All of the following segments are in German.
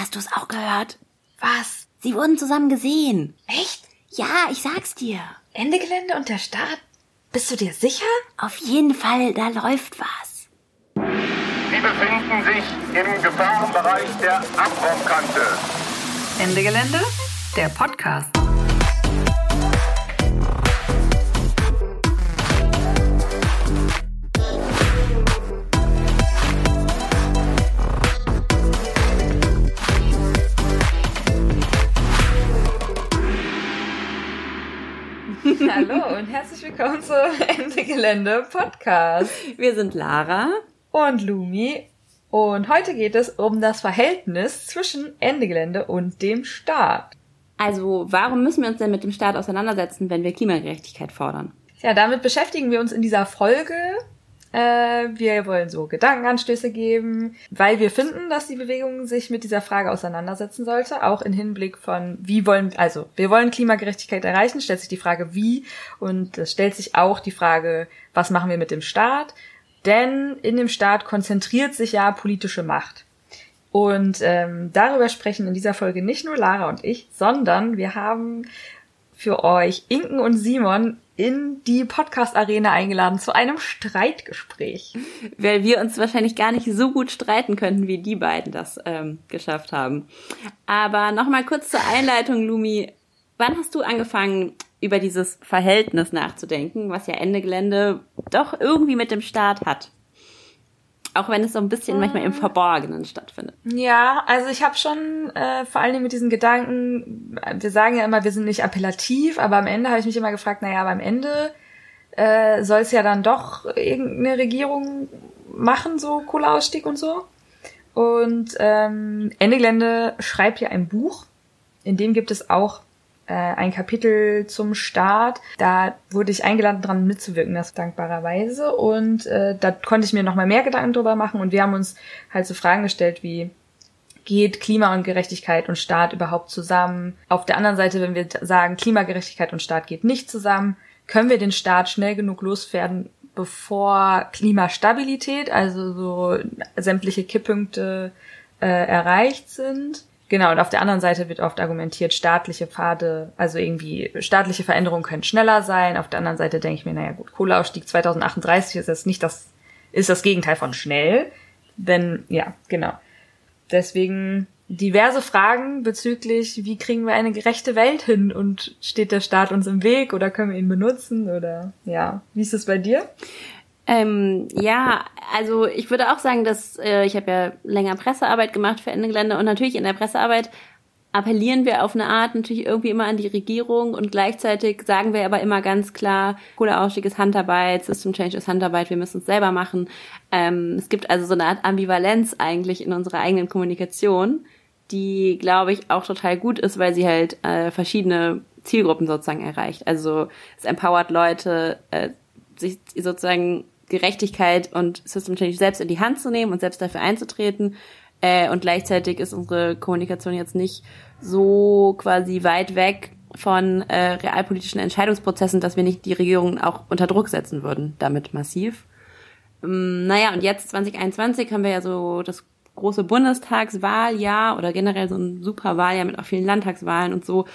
Hast du es auch gehört? Was? Sie wurden zusammen gesehen. Echt? Ja, ich sag's dir. Ende Gelände und der Start? Bist du dir sicher? Auf jeden Fall, da läuft was. Sie befinden sich im Gefahrenbereich der Abraumkante. Ende Gelände, der Podcast. Herzlich willkommen zu Ende Gelände Podcast. Wir sind Lara. Und Lumi. Und heute geht es um das Verhältnis zwischen Ende Gelände und dem Staat. Also, warum müssen wir uns denn mit dem Staat auseinandersetzen, wenn wir Klimagerechtigkeit fordern? Ja, damit beschäftigen wir uns in dieser Folge. Äh, wir wollen so Gedankenanstöße geben, weil wir finden, dass die Bewegung sich mit dieser Frage auseinandersetzen sollte, auch in Hinblick von, wie wollen, also wir wollen Klimagerechtigkeit erreichen, stellt sich die Frage, wie, und es stellt sich auch die Frage, was machen wir mit dem Staat, denn in dem Staat konzentriert sich ja politische Macht. Und ähm, darüber sprechen in dieser Folge nicht nur Lara und ich, sondern wir haben für euch Inken und Simon in die Podcast-Arena eingeladen zu einem Streitgespräch. Weil wir uns wahrscheinlich gar nicht so gut streiten könnten, wie die beiden das ähm, geschafft haben. Aber nochmal kurz zur Einleitung, Lumi. Wann hast du angefangen, über dieses Verhältnis nachzudenken, was ja Ende Gelände doch irgendwie mit dem Staat hat? Auch wenn es so ein bisschen manchmal im Verborgenen stattfindet. Ja, also ich habe schon äh, vor allen Dingen mit diesen Gedanken, wir sagen ja immer, wir sind nicht appellativ, aber am Ende habe ich mich immer gefragt, naja, aber am Ende äh, soll es ja dann doch irgendeine Regierung machen, so Kohleausstieg und so. Und ähm, Ende Gelände schreibt ja ein Buch, in dem gibt es auch äh, ein Kapitel zum Start. Da wurde ich eingeladen, dran mitzuwirken, das dankbarerweise. Und äh, da konnte ich mir nochmal mehr Gedanken drüber machen. Und wir haben uns halt so Fragen gestellt wie, geht Klima und Gerechtigkeit und Staat überhaupt zusammen? Auf der anderen Seite, wenn wir sagen, Klimagerechtigkeit und Staat geht nicht zusammen, können wir den Staat schnell genug loswerden, bevor Klimastabilität, also so sämtliche Kipppunkte äh, erreicht sind? Genau, und auf der anderen Seite wird oft argumentiert, staatliche Pfade, also irgendwie staatliche Veränderungen können schneller sein. Auf der anderen Seite denke ich mir, naja gut, Kohleausstieg 2038 ist jetzt nicht das, ist das Gegenteil von schnell. Denn, ja, genau. Deswegen diverse Fragen bezüglich, wie kriegen wir eine gerechte Welt hin und steht der Staat uns im Weg oder können wir ihn benutzen oder, ja. Wie ist es bei dir? Ähm, ja, also ich würde auch sagen, dass äh, ich habe ja länger Pressearbeit gemacht für Ende Gelände und natürlich in der Pressearbeit appellieren wir auf eine Art natürlich irgendwie immer an die Regierung und gleichzeitig sagen wir aber immer ganz klar, Kohleausstieg ist Handarbeit, System Change ist Handarbeit, wir müssen es selber machen. Ähm, es gibt also so eine Art Ambivalenz eigentlich in unserer eigenen Kommunikation, die, glaube ich, auch total gut ist, weil sie halt äh, verschiedene Zielgruppen sozusagen erreicht. Also es empowert Leute, äh, sich sozusagen Gerechtigkeit und System Change selbst in die Hand zu nehmen und selbst dafür einzutreten. Äh, und gleichzeitig ist unsere Kommunikation jetzt nicht so quasi weit weg von äh, realpolitischen Entscheidungsprozessen, dass wir nicht die Regierung auch unter Druck setzen würden, damit massiv. Ähm, naja, und jetzt 2021 haben wir ja so das große Bundestagswahljahr oder generell so ein super Wahljahr mit auch vielen Landtagswahlen und so.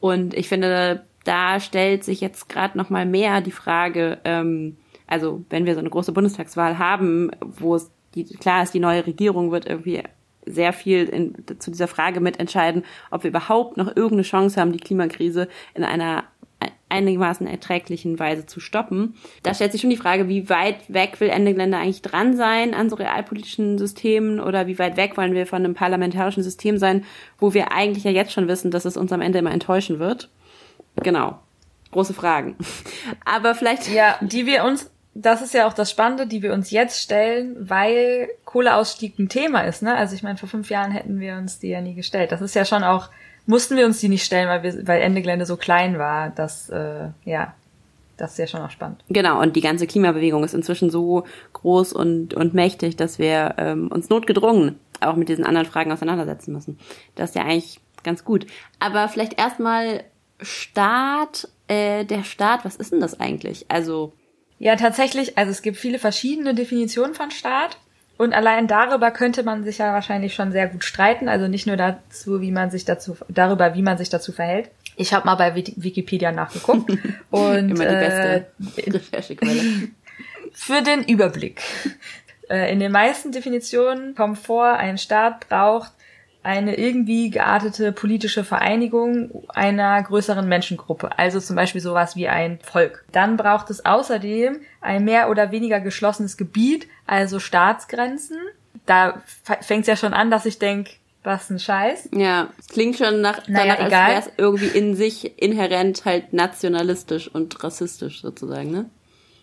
Und ich finde, da stellt sich jetzt gerade noch mal mehr die Frage, ähm, also wenn wir so eine große Bundestagswahl haben, wo es die, klar ist, die neue Regierung wird irgendwie sehr viel in, zu dieser Frage mitentscheiden, ob wir überhaupt noch irgendeine Chance haben, die Klimakrise in einer einigermaßen erträglichen Weise zu stoppen. Da stellt sich schon die Frage, wie weit weg will Ende Gelände eigentlich dran sein an so realpolitischen Systemen oder wie weit weg wollen wir von einem parlamentarischen System sein, wo wir eigentlich ja jetzt schon wissen, dass es uns am Ende immer enttäuschen wird. Genau. Große Fragen. Aber vielleicht. Ja, die wir uns das ist ja auch das Spannende, die wir uns jetzt stellen, weil Kohleausstieg ein Thema ist. Ne? Also ich meine, vor fünf Jahren hätten wir uns die ja nie gestellt. Das ist ja schon auch, mussten wir uns die nicht stellen, weil wir, weil Ende Gelände so klein war, dass äh, ja, das ist ja schon auch spannend. Genau, und die ganze Klimabewegung ist inzwischen so groß und, und mächtig, dass wir ähm, uns notgedrungen auch mit diesen anderen Fragen auseinandersetzen müssen. Das ist ja eigentlich ganz gut. Aber vielleicht erstmal Staat, äh, der Staat, was ist denn das eigentlich? Also ja, tatsächlich, also es gibt viele verschiedene Definitionen von Staat. Und allein darüber könnte man sich ja wahrscheinlich schon sehr gut streiten. Also nicht nur dazu, wie man sich dazu, darüber, wie man sich dazu verhält. Ich habe mal bei Wikipedia nachgeguckt. und, Immer die beste äh, Recherchequelle. Für den Überblick. Äh, in den meisten Definitionen kommt vor, ein Staat braucht eine irgendwie geartete politische Vereinigung einer größeren Menschengruppe, also zum Beispiel sowas wie ein Volk. Dann braucht es außerdem ein mehr oder weniger geschlossenes Gebiet, also Staatsgrenzen. Da fängt es ja schon an, dass ich denke, was ein Scheiß. Ja, klingt schon nach, naja, danach, egal. als wäre es irgendwie in sich inhärent halt nationalistisch und rassistisch sozusagen, ne?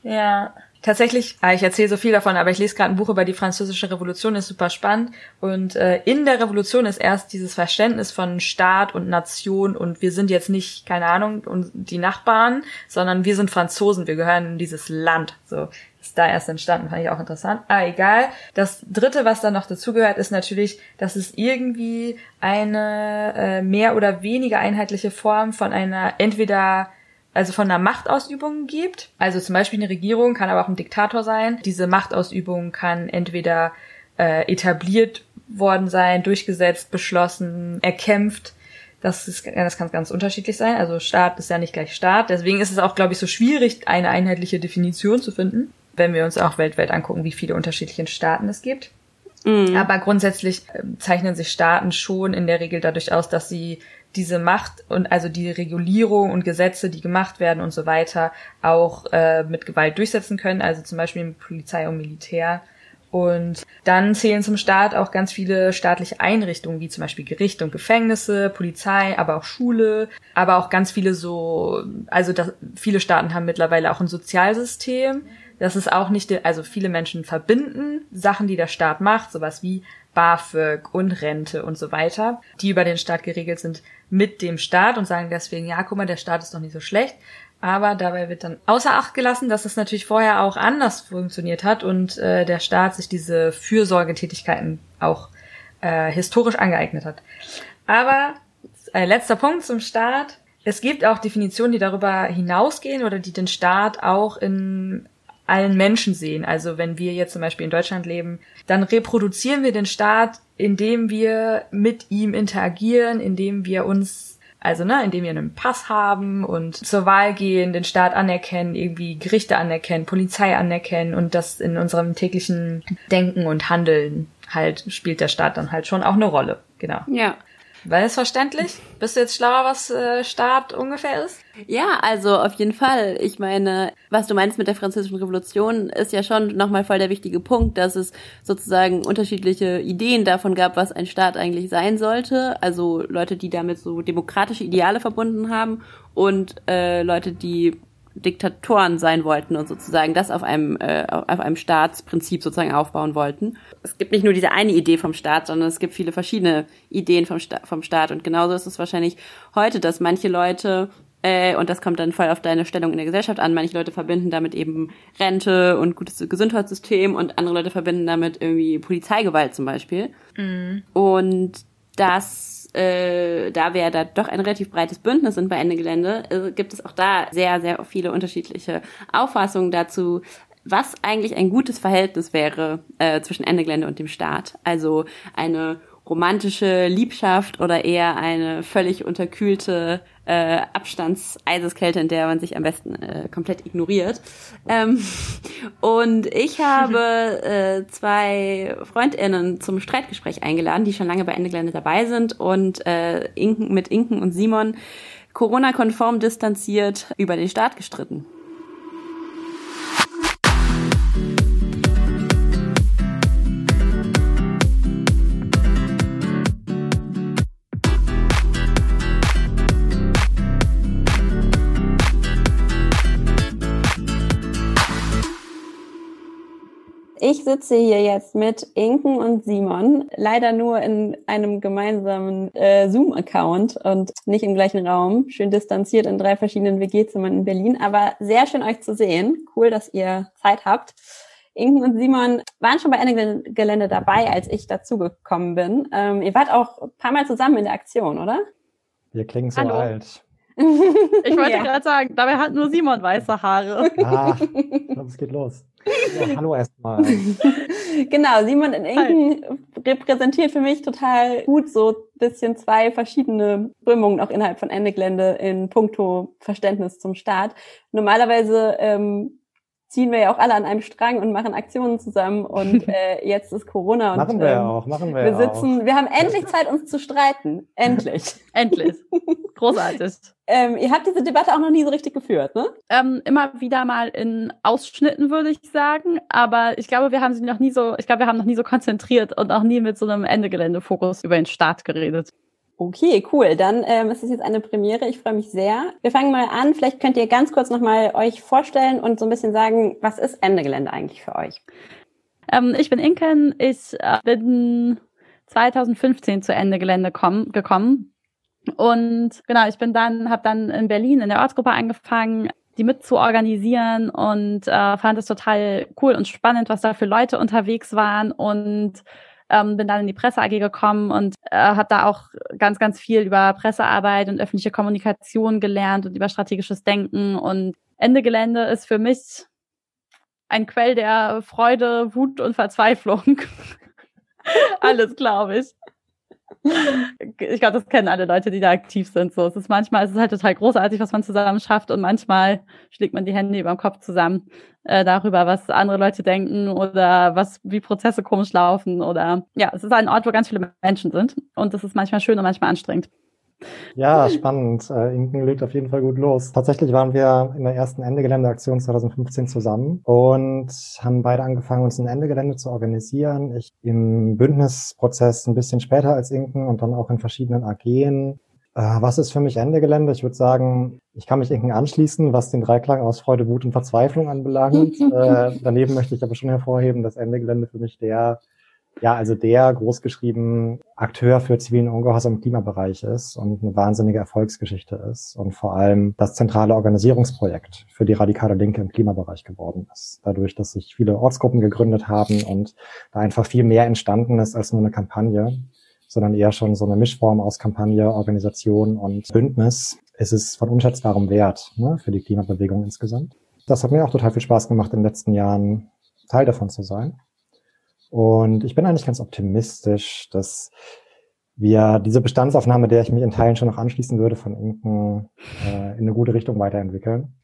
Ja, Tatsächlich, ah, ich erzähle so viel davon, aber ich lese gerade ein Buch über die französische Revolution, ist super spannend. Und äh, in der Revolution ist erst dieses Verständnis von Staat und Nation und wir sind jetzt nicht, keine Ahnung, die Nachbarn, sondern wir sind Franzosen, wir gehören in dieses Land. So ist da erst entstanden, fand ich auch interessant. Ah, egal. Das dritte, was dann noch dazugehört, ist natürlich, dass es irgendwie eine äh, mehr oder weniger einheitliche Form von einer entweder also von einer Machtausübung gibt. Also zum Beispiel eine Regierung kann aber auch ein Diktator sein. Diese Machtausübung kann entweder äh, etabliert worden sein, durchgesetzt, beschlossen, erkämpft. Das, ist, das kann ganz unterschiedlich sein. Also Staat ist ja nicht gleich Staat. Deswegen ist es auch, glaube ich, so schwierig, eine einheitliche Definition zu finden, wenn wir uns auch weltweit angucken, wie viele unterschiedliche Staaten es gibt. Mhm. Aber grundsätzlich äh, zeichnen sich Staaten schon in der Regel dadurch aus, dass sie diese Macht und also die Regulierung und Gesetze, die gemacht werden und so weiter, auch äh, mit Gewalt durchsetzen können, also zum Beispiel mit Polizei und Militär. Und dann zählen zum Staat auch ganz viele staatliche Einrichtungen, wie zum Beispiel Gericht und Gefängnisse, Polizei, aber auch Schule, aber auch ganz viele so, also das, viele Staaten haben mittlerweile auch ein Sozialsystem. Das ist auch nicht, also viele Menschen verbinden Sachen, die der Staat macht, sowas wie BAföG und Rente und so weiter, die über den Staat geregelt sind, mit dem Staat und sagen deswegen, ja, guck mal, der Staat ist doch nicht so schlecht. Aber dabei wird dann außer Acht gelassen, dass es natürlich vorher auch anders funktioniert hat und äh, der Staat sich diese Fürsorgetätigkeiten auch äh, historisch angeeignet hat. Aber äh, letzter Punkt zum Staat. Es gibt auch Definitionen, die darüber hinausgehen oder die den Staat auch in allen Menschen sehen. Also wenn wir jetzt zum Beispiel in Deutschland leben, dann reproduzieren wir den Staat, indem wir mit ihm interagieren, indem wir uns also, ne, indem wir einen Pass haben und zur Wahl gehen, den Staat anerkennen, irgendwie Gerichte anerkennen, Polizei anerkennen und das in unserem täglichen Denken und Handeln halt spielt der Staat dann halt schon auch eine Rolle. Genau. Ja. War das verständlich? Bist du jetzt schlauer, was äh, Staat ungefähr ist? Ja, also auf jeden Fall. Ich meine, was du meinst mit der Französischen Revolution ist ja schon nochmal voll der wichtige Punkt, dass es sozusagen unterschiedliche Ideen davon gab, was ein Staat eigentlich sein sollte. Also Leute, die damit so demokratische Ideale verbunden haben und äh, Leute, die Diktatoren sein wollten und sozusagen das auf einem, äh, auf einem Staatsprinzip sozusagen aufbauen wollten. Es gibt nicht nur diese eine Idee vom Staat, sondern es gibt viele verschiedene Ideen vom, Sta vom Staat. Und genauso ist es wahrscheinlich heute, dass manche Leute äh, und das kommt dann voll auf deine Stellung in der Gesellschaft an. Manche Leute verbinden damit eben Rente und gutes Gesundheitssystem und andere Leute verbinden damit irgendwie Polizeigewalt zum Beispiel. Mhm. Und das äh, da wir da doch ein relativ breites Bündnis sind bei Ende Gelände, äh, gibt es auch da sehr, sehr viele unterschiedliche Auffassungen dazu, was eigentlich ein gutes Verhältnis wäre äh, zwischen Ende Gelände und dem Staat. Also eine romantische Liebschaft oder eher eine völlig unterkühlte äh, Abstands-Eiseskälte, in der man sich am besten äh, komplett ignoriert. Ähm, und ich habe äh, zwei FreundInnen zum Streitgespräch eingeladen, die schon lange bei Ende Gelände dabei sind und äh, Inken, mit Inken und Simon Corona-konform distanziert über den Staat gestritten. Ich sitze hier jetzt mit Inken und Simon, leider nur in einem gemeinsamen äh, Zoom-Account und nicht im gleichen Raum, schön distanziert in drei verschiedenen WG-Zimmern in Berlin, aber sehr schön euch zu sehen. Cool, dass ihr Zeit habt. Inken und Simon waren schon bei Ende Gelände dabei, als ich dazugekommen bin. Ähm, ihr wart auch ein paar Mal zusammen in der Aktion, oder? Wir klingen so Hallo. alt. Ich wollte ja. gerade sagen, dabei hat nur Simon weiße Haare. Ah, ich glaube, es geht los. Ja, hallo erstmal. genau, Simon in Inken repräsentiert für mich total gut so ein bisschen zwei verschiedene Strömungen auch innerhalb von Ende Gelände in puncto Verständnis zum Staat. Normalerweise ähm, ziehen wir ja auch alle an einem Strang und machen Aktionen zusammen und äh, jetzt ist Corona und machen wir ähm, auch, machen wir, wir sitzen, auch. wir haben endlich Zeit, uns zu streiten. Endlich. Endlich. Großartig. ähm, ihr habt diese Debatte auch noch nie so richtig geführt, ne? Ähm, immer wieder mal in Ausschnitten, würde ich sagen. Aber ich glaube, wir haben sie noch nie so, ich glaube, wir haben noch nie so konzentriert und auch nie mit so einem Ende-Gelände-Fokus über den Staat geredet. Okay, cool. Dann ähm, ist es jetzt eine Premiere. Ich freue mich sehr. Wir fangen mal an. Vielleicht könnt ihr ganz kurz nochmal euch vorstellen und so ein bisschen sagen, was ist Ende Gelände eigentlich für euch? Ähm, ich bin Inken. Ich äh, bin 2015 zu Ende Gelände komm, gekommen. Und genau, ich bin dann, habe dann in Berlin in der Ortsgruppe angefangen, die mit zu organisieren und äh, fand es total cool und spannend, was da für Leute unterwegs waren und ähm, bin dann in die Presse AG gekommen und äh, habe da auch ganz, ganz viel über Pressearbeit und öffentliche Kommunikation gelernt und über strategisches Denken. Und Ende Gelände ist für mich ein Quell der Freude, Wut und Verzweiflung. Alles, glaube ich. Ich glaube, das kennen alle Leute, die da aktiv sind. So, es ist manchmal, es ist halt total großartig, was man zusammen schafft, und manchmal schlägt man die Hände über dem Kopf zusammen äh, darüber, was andere Leute denken oder was wie Prozesse komisch laufen oder ja, es ist ein Ort, wo ganz viele Menschen sind und das ist manchmal schön und manchmal anstrengend. Ja, spannend. Äh, Inken legt auf jeden Fall gut los. Tatsächlich waren wir in der ersten Ende-Gelände-Aktion 2015 zusammen und haben beide angefangen, uns ein Ende-Gelände zu organisieren. Ich im Bündnisprozess ein bisschen später als Inken und dann auch in verschiedenen AGen. Äh, was ist für mich Ende Gelände? Ich würde sagen, ich kann mich Inken anschließen, was den Dreiklang aus Freude, Wut und Verzweiflung anbelangt. äh, daneben möchte ich aber schon hervorheben, dass Ende Gelände für mich der ja, also der großgeschrieben Akteur für zivilen Ungehorsam im Klimabereich ist und eine wahnsinnige Erfolgsgeschichte ist und vor allem das zentrale Organisierungsprojekt für die radikale Linke im Klimabereich geworden ist. Dadurch, dass sich viele Ortsgruppen gegründet haben und da einfach viel mehr entstanden ist als nur eine Kampagne, sondern eher schon so eine Mischform aus Kampagne, Organisation und Bündnis, ist es von unschätzbarem Wert ne, für die Klimabewegung insgesamt. Das hat mir auch total viel Spaß gemacht, in den letzten Jahren Teil davon zu sein. Und ich bin eigentlich ganz optimistisch, dass wir diese Bestandsaufnahme, der ich mich in Teilen schon noch anschließen würde, von Inken äh, in eine gute Richtung weiterentwickeln.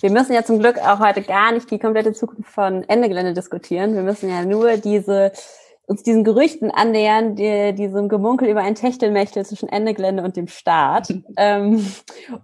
Wir müssen ja zum Glück auch heute gar nicht die komplette Zukunft von Ende Gelände diskutieren. Wir müssen ja nur diese uns diesen Gerüchten annähern, die, diesem Gemunkel über ein Techtelmechtel zwischen Ende Gelände und dem Staat. ähm,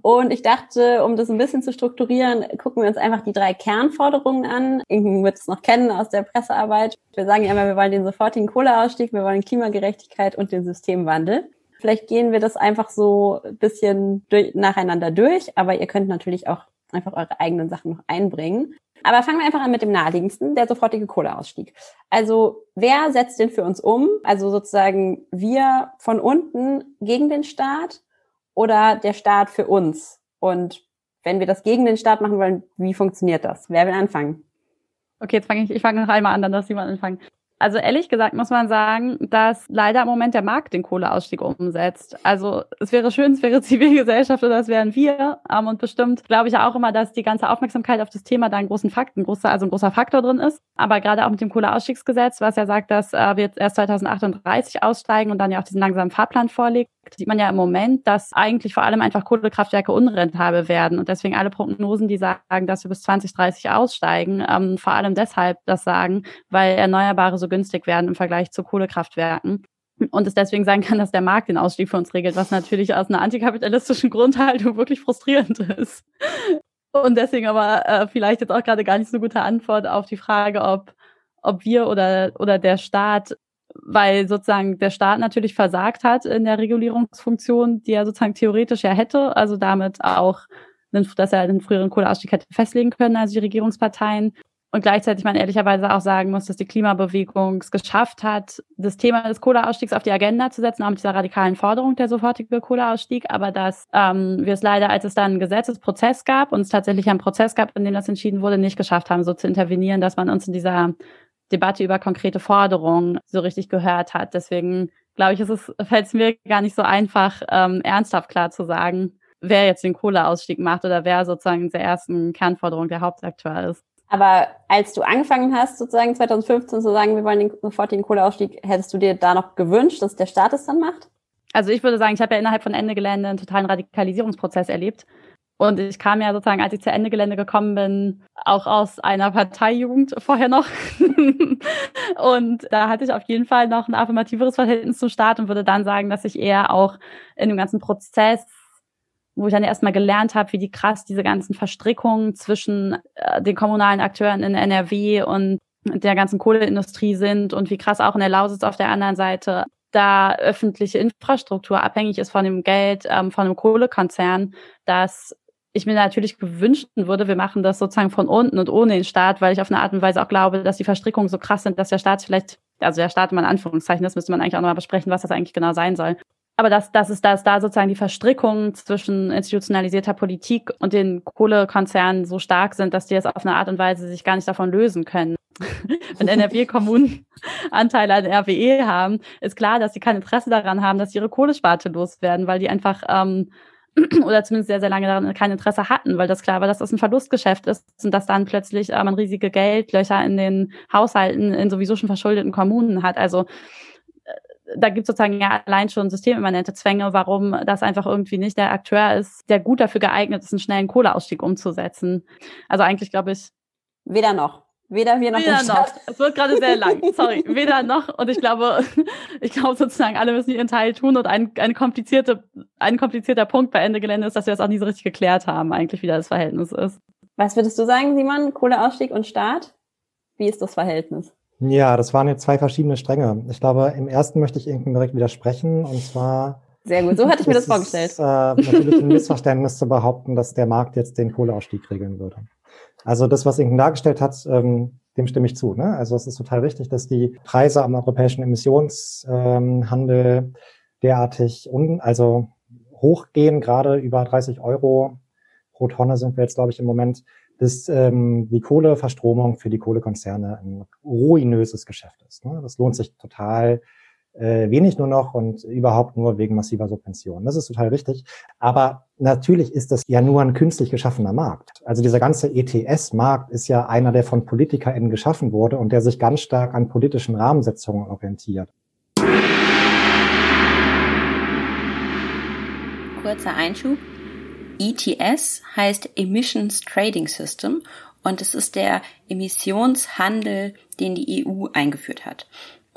und ich dachte, um das ein bisschen zu strukturieren, gucken wir uns einfach die drei Kernforderungen an. Irgendwie wird es noch kennen aus der Pressearbeit. Wir sagen ja immer, wir wollen den sofortigen Kohleausstieg, wir wollen Klimagerechtigkeit und den Systemwandel. Vielleicht gehen wir das einfach so ein bisschen durch, nacheinander durch, aber ihr könnt natürlich auch einfach eure eigenen Sachen noch einbringen. Aber fangen wir einfach an mit dem naheliegendsten, der sofortige Kohleausstieg. Also wer setzt den für uns um? Also sozusagen wir von unten gegen den Staat oder der Staat für uns? Und wenn wir das gegen den Staat machen wollen, wie funktioniert das? Wer will anfangen? Okay, jetzt fange ich, ich fange noch einmal an, dann darf jemand anfangen. Also ehrlich gesagt muss man sagen, dass leider im Moment der Markt den Kohleausstieg umsetzt. Also es wäre schön, es wäre Zivilgesellschaft oder es wären wir. Ähm, und bestimmt glaube ich auch immer, dass die ganze Aufmerksamkeit auf das Thema da ein großen Fakt, ein großer, also ein großer Faktor drin ist. Aber gerade auch mit dem Kohleausstiegsgesetz, was ja sagt, dass äh, wir jetzt erst 2038 aussteigen und dann ja auch diesen langsamen Fahrplan vorlegt, sieht man ja im Moment, dass eigentlich vor allem einfach Kohlekraftwerke unrentabel werden und deswegen alle Prognosen, die sagen, dass wir bis 2030 aussteigen, ähm, vor allem deshalb das sagen, weil Erneuerbare so günstig werden im Vergleich zu Kohlekraftwerken. Und es deswegen sein kann, dass der Markt den Ausstieg für uns regelt, was natürlich aus einer antikapitalistischen Grundhaltung wirklich frustrierend ist. Und deswegen aber äh, vielleicht jetzt auch gerade gar nicht so gute Antwort auf die Frage, ob, ob wir oder, oder der Staat weil sozusagen der Staat natürlich versagt hat in der Regulierungsfunktion, die er sozusagen theoretisch ja hätte, also damit auch, dass er den früheren Kohleausstieg hätte festlegen können, also die Regierungsparteien. Und gleichzeitig man ehrlicherweise auch sagen muss, dass die Klimabewegung es geschafft hat, das Thema des Kohleausstiegs auf die Agenda zu setzen, auch mit dieser radikalen Forderung der sofortige Kohleausstieg, aber dass ähm, wir es leider, als es dann einen Gesetzesprozess gab und es tatsächlich einen Prozess gab, in dem das entschieden wurde, nicht geschafft haben, so zu intervenieren, dass man uns in dieser Debatte über konkrete Forderungen so richtig gehört hat. Deswegen glaube ich, fällt es mir gar nicht so einfach, ähm, ernsthaft klar zu sagen, wer jetzt den Kohleausstieg macht oder wer sozusagen in der ersten Kernforderung der Hauptakteur ist. Aber als du angefangen hast, sozusagen 2015 zu sagen, wir wollen den sofortigen Kohleausstieg, hättest du dir da noch gewünscht, dass der Staat es dann macht? Also ich würde sagen, ich habe ja innerhalb von Ende Gelände einen totalen Radikalisierungsprozess erlebt. Und ich kam ja sozusagen, als ich zu Ende Gelände gekommen bin, auch aus einer Parteijugend vorher noch. und da hatte ich auf jeden Fall noch ein affirmativeres Verhältnis zum Staat und würde dann sagen, dass ich eher auch in dem ganzen Prozess wo ich dann erstmal gelernt habe, wie die krass diese ganzen Verstrickungen zwischen äh, den kommunalen Akteuren in NRW und der ganzen Kohleindustrie sind und wie krass auch in der Lausitz auf der anderen Seite da öffentliche Infrastruktur abhängig ist von dem Geld ähm, von einem Kohlekonzern, dass ich mir natürlich gewünscht würde, wir machen das sozusagen von unten und ohne den Staat, weil ich auf eine Art und Weise auch glaube, dass die Verstrickungen so krass sind, dass der Staat vielleicht, also der Staat in Anführungszeichen, das müsste man eigentlich auch nochmal besprechen, was das eigentlich genau sein soll. Aber dass, dass es dass da sozusagen die Verstrickungen zwischen institutionalisierter Politik und den Kohlekonzernen so stark sind, dass die es auf eine Art und Weise sich gar nicht davon lösen können. Wenn NRW-Kommunen Anteile an RWE haben, ist klar, dass sie kein Interesse daran haben, dass ihre Kohlesparte loswerden, weil die einfach ähm, oder zumindest sehr, sehr lange daran kein Interesse hatten, weil das klar war, dass das ein Verlustgeschäft ist und dass dann plötzlich äh, man riesige Geldlöcher in den Haushalten in sowieso schon verschuldeten Kommunen hat. Also da gibt es sozusagen ja allein schon systemimmanente Zwänge, warum das einfach irgendwie nicht der Akteur ist, der gut dafür geeignet ist, einen schnellen Kohleausstieg umzusetzen. Also eigentlich glaube ich. Weder noch. Weder wir noch Weder noch. Es wird gerade sehr lang. Sorry. Weder noch. Und ich glaube, ich glaube sozusagen, alle müssen ihren Teil tun. Und ein, ein, komplizierte, ein komplizierter Punkt bei Ende Gelände ist, dass wir das auch nie so richtig geklärt haben, eigentlich, wie da das Verhältnis ist. Was würdest du sagen, Simon? Kohleausstieg und Staat? Wie ist das Verhältnis? Ja, das waren jetzt zwei verschiedene Stränge. Ich glaube, im ersten möchte ich Ihnen direkt widersprechen und zwar. Sehr gut, so hatte ich mir das vorgestellt. Ist, äh, natürlich ein Missverständnis zu behaupten, dass der Markt jetzt den Kohleausstieg regeln würde. Also das, was Inken dargestellt hat, ähm, dem stimme ich zu. Ne? Also es ist total richtig, dass die Preise am europäischen Emissionshandel ähm, derartig un also hochgehen, gerade über 30 Euro pro Tonne sind wir jetzt, glaube ich, im Moment dass ähm, die Kohleverstromung für die Kohlekonzerne ein ruinöses Geschäft ist. Ne? Das lohnt sich total äh, wenig nur noch und überhaupt nur wegen massiver Subventionen. Das ist total richtig. Aber natürlich ist das ja nur ein künstlich geschaffener Markt. Also dieser ganze ETS-Markt ist ja einer, der von PolitikerInnen geschaffen wurde und der sich ganz stark an politischen Rahmensetzungen orientiert. Kurzer Einschub. ETS heißt Emissions Trading System und es ist der Emissionshandel, den die EU eingeführt hat.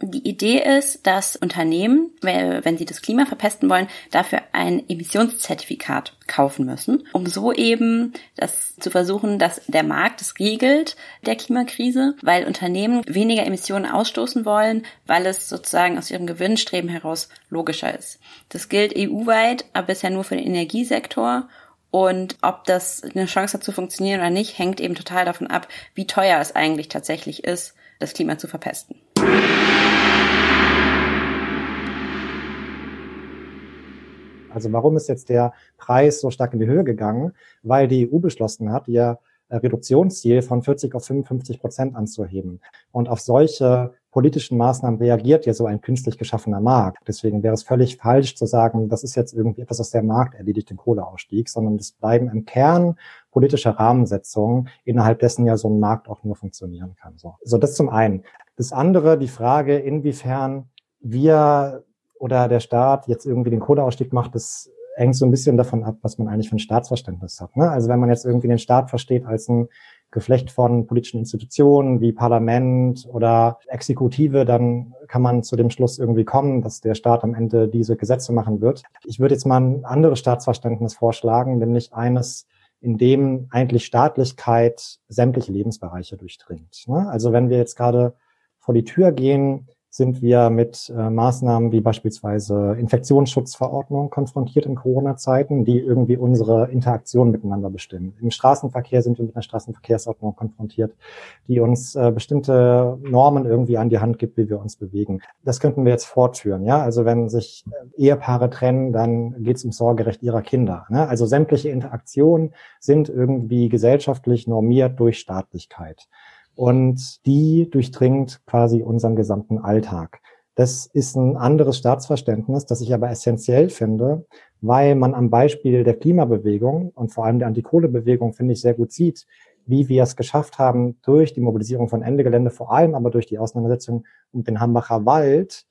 Die Idee ist, dass Unternehmen, wenn sie das Klima verpesten wollen, dafür ein Emissionszertifikat kaufen müssen, um so eben das zu versuchen, dass der Markt es regelt, der Klimakrise, weil Unternehmen weniger Emissionen ausstoßen wollen, weil es sozusagen aus ihrem Gewinnstreben heraus logischer ist. Das gilt EU-weit, aber bisher nur für den Energiesektor und ob das eine Chance hat zu funktionieren oder nicht, hängt eben total davon ab, wie teuer es eigentlich tatsächlich ist, das Klima zu verpesten. Also warum ist jetzt der Preis so stark in die Höhe gegangen? Weil die EU beschlossen hat, ihr Reduktionsziel von 40 auf 55 Prozent anzuheben. Und auf solche politischen Maßnahmen reagiert ja so ein künstlich geschaffener Markt. Deswegen wäre es völlig falsch zu sagen, das ist jetzt irgendwie etwas, was der Markt erledigt, den Kohleausstieg, sondern es bleiben im Kern politische Rahmensetzungen, innerhalb dessen ja so ein Markt auch nur funktionieren kann. So, so das zum einen. Das andere, die Frage, inwiefern wir oder der Staat jetzt irgendwie den Kohleausstieg macht, das hängt so ein bisschen davon ab, was man eigentlich für ein Staatsverständnis hat. Ne? Also wenn man jetzt irgendwie den Staat versteht als ein Geflecht von politischen Institutionen wie Parlament oder Exekutive, dann kann man zu dem Schluss irgendwie kommen, dass der Staat am Ende diese Gesetze machen wird. Ich würde jetzt mal ein anderes Staatsverständnis vorschlagen, nämlich eines, in dem eigentlich Staatlichkeit sämtliche Lebensbereiche durchdringt. Ne? Also wenn wir jetzt gerade vor die Tür gehen, sind wir mit äh, Maßnahmen wie beispielsweise Infektionsschutzverordnung konfrontiert in Corona-Zeiten, die irgendwie unsere Interaktion miteinander bestimmen. Im Straßenverkehr sind wir mit einer Straßenverkehrsordnung konfrontiert, die uns äh, bestimmte Normen irgendwie an die Hand gibt, wie wir uns bewegen. Das könnten wir jetzt fortführen. Ja, also wenn sich äh, Ehepaare trennen, dann geht es um Sorgerecht ihrer Kinder. Ne? Also sämtliche Interaktionen sind irgendwie gesellschaftlich normiert durch Staatlichkeit und die durchdringt quasi unseren gesamten Alltag. Das ist ein anderes Staatsverständnis, das ich aber essentiell finde, weil man am Beispiel der Klimabewegung und vor allem der Antikohlebewegung, finde ich, sehr gut sieht, wie wir es geschafft haben, durch die Mobilisierung von Ende Gelände, vor allem aber durch die Auseinandersetzung um den Hambacher Wald,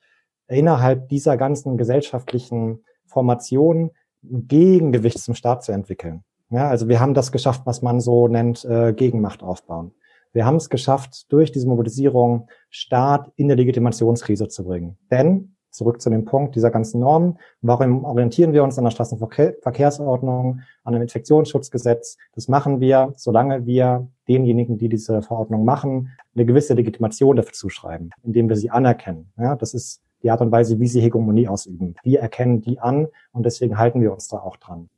innerhalb dieser ganzen gesellschaftlichen Formation ein Gegengewicht zum Staat zu entwickeln. Ja, also wir haben das geschafft, was man so nennt, äh, Gegenmacht aufbauen. Wir haben es geschafft, durch diese Mobilisierung Staat in der Legitimationskrise zu bringen. Denn, zurück zu dem Punkt dieser ganzen Normen, warum orientieren wir uns an der Straßenverkehrsordnung, an dem Infektionsschutzgesetz? Das machen wir, solange wir denjenigen, die diese Verordnung machen, eine gewisse Legitimation dafür zuschreiben, indem wir sie anerkennen. Ja, das ist die Art und Weise, wie sie Hegemonie ausüben. Wir erkennen die an und deswegen halten wir uns da auch dran.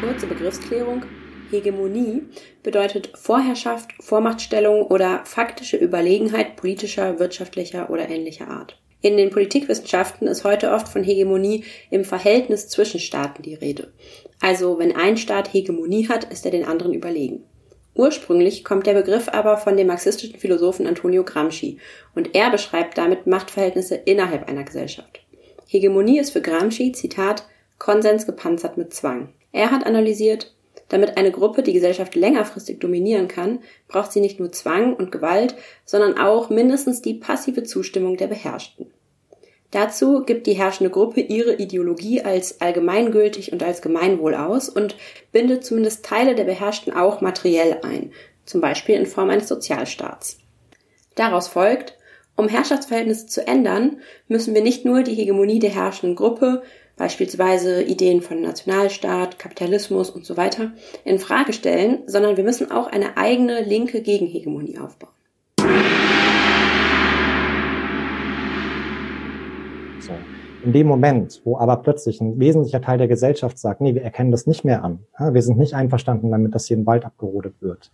Kurze Begriffsklärung. Hegemonie bedeutet Vorherrschaft, Vormachtstellung oder faktische Überlegenheit politischer, wirtschaftlicher oder ähnlicher Art. In den Politikwissenschaften ist heute oft von Hegemonie im Verhältnis zwischen Staaten die Rede. Also wenn ein Staat Hegemonie hat, ist er den anderen überlegen. Ursprünglich kommt der Begriff aber von dem marxistischen Philosophen Antonio Gramsci und er beschreibt damit Machtverhältnisse innerhalb einer Gesellschaft. Hegemonie ist für Gramsci, Zitat, Konsens gepanzert mit Zwang. Er hat analysiert, damit eine Gruppe die Gesellschaft längerfristig dominieren kann, braucht sie nicht nur Zwang und Gewalt, sondern auch mindestens die passive Zustimmung der Beherrschten. Dazu gibt die herrschende Gruppe ihre Ideologie als allgemeingültig und als Gemeinwohl aus und bindet zumindest Teile der Beherrschten auch materiell ein, zum Beispiel in Form eines Sozialstaats. Daraus folgt, um Herrschaftsverhältnisse zu ändern, müssen wir nicht nur die Hegemonie der herrschenden Gruppe, beispielsweise Ideen von Nationalstaat, Kapitalismus und so weiter, in Frage stellen, sondern wir müssen auch eine eigene linke Gegenhegemonie aufbauen. In dem Moment, wo aber plötzlich ein wesentlicher Teil der Gesellschaft sagt, nee, wir erkennen das nicht mehr an, wir sind nicht einverstanden damit, dass hier ein Wald abgerodet wird,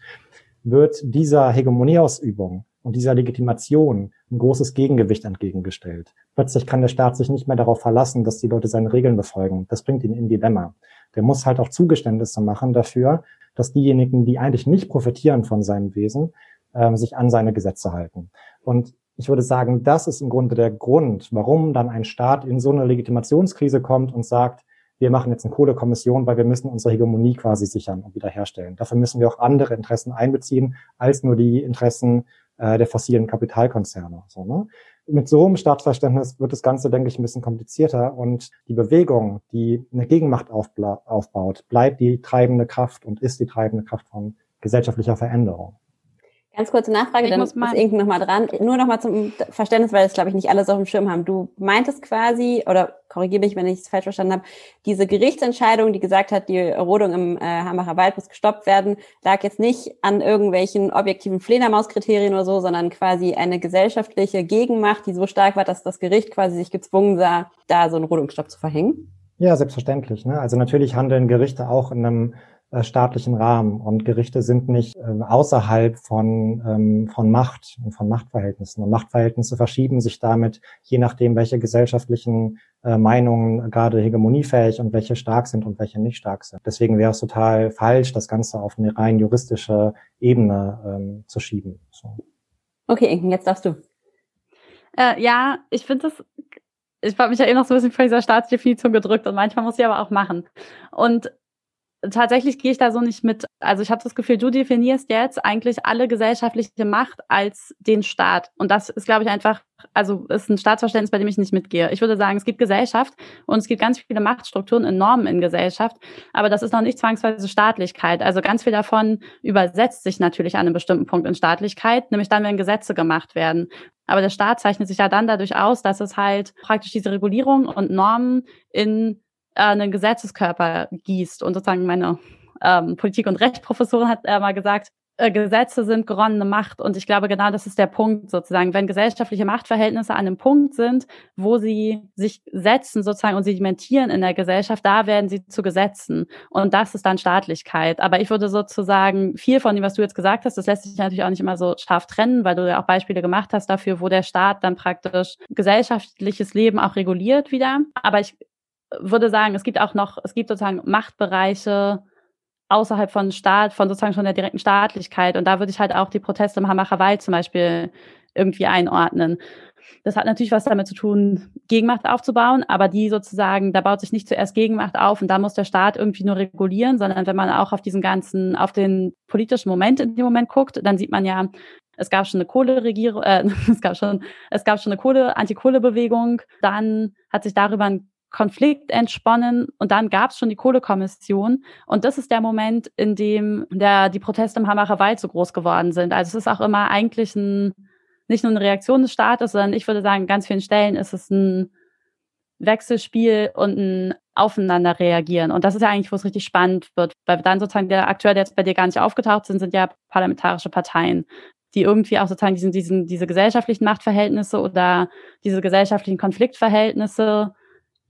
wird dieser Hegemonieausübung und dieser Legitimation ein großes Gegengewicht entgegengestellt. Plötzlich kann der Staat sich nicht mehr darauf verlassen, dass die Leute seine Regeln befolgen. Das bringt ihn in Dilemma. Der muss halt auch Zugeständnisse machen dafür, dass diejenigen, die eigentlich nicht profitieren von seinem Wesen, äh, sich an seine Gesetze halten. Und ich würde sagen, das ist im Grunde der Grund, warum dann ein Staat in so eine Legitimationskrise kommt und sagt, wir machen jetzt eine Kohlekommission, weil wir müssen unsere Hegemonie quasi sichern und wiederherstellen. Dafür müssen wir auch andere Interessen einbeziehen, als nur die Interessen äh, der fossilen Kapitalkonzerne. So, ne? Mit so einem Staatsverständnis wird das Ganze, denke ich, ein bisschen komplizierter und die Bewegung, die eine Gegenmacht aufbaut, bleibt die treibende Kraft und ist die treibende Kraft von gesellschaftlicher Veränderung. Ganz kurze Nachfrage, ich dann muss ist Inken nochmal dran. Nur nochmal zum Verständnis, weil das, glaube ich, nicht alle so auf dem Schirm haben. Du meintest quasi, oder korrigiere mich, wenn ich es falsch verstanden habe, diese Gerichtsentscheidung, die gesagt hat, die Rodung im äh, Hambacher Wald muss gestoppt werden, lag jetzt nicht an irgendwelchen objektiven Fledermauskriterien oder so, sondern quasi eine gesellschaftliche Gegenmacht, die so stark war, dass das Gericht quasi sich gezwungen sah, da so einen Rodungsstopp zu verhängen. Ja, selbstverständlich. Ne? Also natürlich handeln Gerichte auch in einem staatlichen Rahmen. Und Gerichte sind nicht äh, außerhalb von, ähm, von Macht und von Machtverhältnissen. Und Machtverhältnisse verschieben sich damit, je nachdem, welche gesellschaftlichen äh, Meinungen gerade hegemoniefähig und welche stark sind und welche nicht stark sind. Deswegen wäre es total falsch, das Ganze auf eine rein juristische Ebene ähm, zu schieben. So. Okay, Inken, jetzt darfst du. Äh, ja, ich finde das ich habe mich ja eh noch so ein bisschen vor dieser Staatsdefinition gedrückt und manchmal muss ich aber auch machen. Und tatsächlich gehe ich da so nicht mit. Also ich habe das Gefühl, du definierst jetzt eigentlich alle gesellschaftliche Macht als den Staat. Und das ist, glaube ich, einfach, also ist ein Staatsverständnis, bei dem ich nicht mitgehe. Ich würde sagen, es gibt Gesellschaft und es gibt ganz viele Machtstrukturen und Normen in Gesellschaft, aber das ist noch nicht zwangsweise Staatlichkeit. Also ganz viel davon übersetzt sich natürlich an einem bestimmten Punkt in Staatlichkeit, nämlich dann, wenn Gesetze gemacht werden. Aber der Staat zeichnet sich ja dann dadurch aus, dass es halt praktisch diese Regulierung und Normen in einen Gesetzeskörper gießt. Und sozusagen meine ähm, Politik- und Rechtsprofessorin hat äh, mal gesagt, äh, Gesetze sind geronnene Macht. Und ich glaube, genau das ist der Punkt sozusagen. Wenn gesellschaftliche Machtverhältnisse an einem Punkt sind, wo sie sich setzen sozusagen und sedimentieren in der Gesellschaft, da werden sie zu Gesetzen. Und das ist dann Staatlichkeit. Aber ich würde sozusagen viel von dem, was du jetzt gesagt hast, das lässt sich natürlich auch nicht immer so scharf trennen, weil du ja auch Beispiele gemacht hast dafür, wo der Staat dann praktisch gesellschaftliches Leben auch reguliert wieder. Aber ich würde sagen, es gibt auch noch, es gibt sozusagen Machtbereiche außerhalb von Staat, von sozusagen schon der direkten Staatlichkeit. Und da würde ich halt auch die Proteste im Hambacher Wald zum Beispiel irgendwie einordnen. Das hat natürlich was damit zu tun, Gegenmacht aufzubauen, aber die sozusagen, da baut sich nicht zuerst Gegenmacht auf und da muss der Staat irgendwie nur regulieren, sondern wenn man auch auf diesen ganzen, auf den politischen Moment in dem Moment guckt, dann sieht man ja, es gab schon eine Kohleregierung, äh, es gab schon, es gab schon eine Kohle, Anti-Kohle-Bewegung, dann hat sich darüber ein Konflikt entsponnen und dann gab es schon die Kohlekommission und das ist der Moment, in dem der, die Proteste im Hambacher Wald so groß geworden sind. Also es ist auch immer eigentlich ein, nicht nur eine Reaktion des Staates, sondern ich würde sagen, an ganz vielen Stellen ist es ein Wechselspiel und ein Aufeinander reagieren. Und das ist ja eigentlich, wo es richtig spannend wird, weil dann sozusagen der Akteur, der jetzt bei dir gar nicht aufgetaucht sind, sind ja parlamentarische Parteien, die irgendwie auch sozusagen diesen, diesen, diese gesellschaftlichen Machtverhältnisse oder diese gesellschaftlichen Konfliktverhältnisse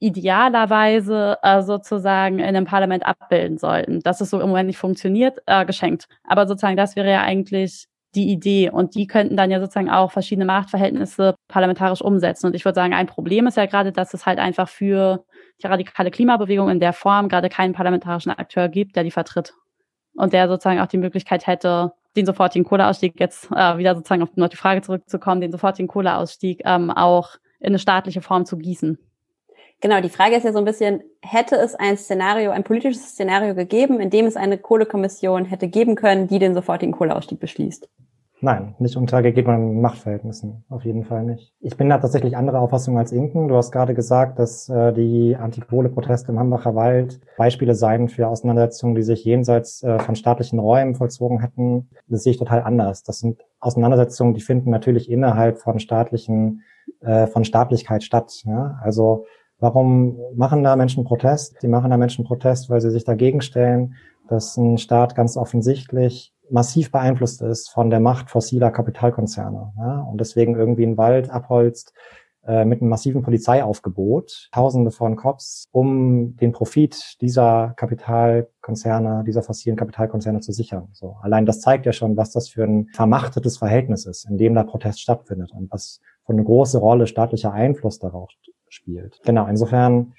idealerweise äh, sozusagen in einem Parlament abbilden sollten. Dass es so im Moment nicht funktioniert, äh, geschenkt. Aber sozusagen das wäre ja eigentlich die Idee. Und die könnten dann ja sozusagen auch verschiedene Machtverhältnisse parlamentarisch umsetzen. Und ich würde sagen, ein Problem ist ja gerade, dass es halt einfach für die radikale Klimabewegung in der Form gerade keinen parlamentarischen Akteur gibt, der die vertritt. Und der sozusagen auch die Möglichkeit hätte, den sofortigen Kohleausstieg jetzt äh, wieder sozusagen auf die Frage zurückzukommen, den sofortigen Kohleausstieg ähm, auch in eine staatliche Form zu gießen. Genau, die Frage ist ja so ein bisschen, hätte es ein Szenario, ein politisches Szenario gegeben, in dem es eine Kohlekommission hätte geben können, die den sofortigen Kohleausstieg beschließt? Nein, nicht unter gegebenen Machtverhältnissen, auf jeden Fall nicht. Ich bin da tatsächlich anderer Auffassung als Inken. Du hast gerade gesagt, dass äh, die Antikohle-Proteste im Hambacher Wald Beispiele seien für Auseinandersetzungen, die sich jenseits äh, von staatlichen Räumen vollzogen hätten. Das sehe ich total anders. Das sind Auseinandersetzungen, die finden natürlich innerhalb von staatlichen, äh, von Staatlichkeit statt. Ja? Also Warum machen da Menschen Protest? Die machen da Menschen Protest, weil sie sich dagegen stellen, dass ein Staat ganz offensichtlich massiv beeinflusst ist von der Macht fossiler Kapitalkonzerne ja, und deswegen irgendwie einen Wald abholzt äh, mit einem massiven Polizeiaufgebot, Tausende von Cops, um den Profit dieser Kapitalkonzerne, dieser fossilen Kapitalkonzerne zu sichern. So, allein das zeigt ja schon, was das für ein vermachtetes Verhältnis ist, in dem da Protest stattfindet und was für eine große Rolle staatlicher Einfluss darauf spielt. Genau, insofern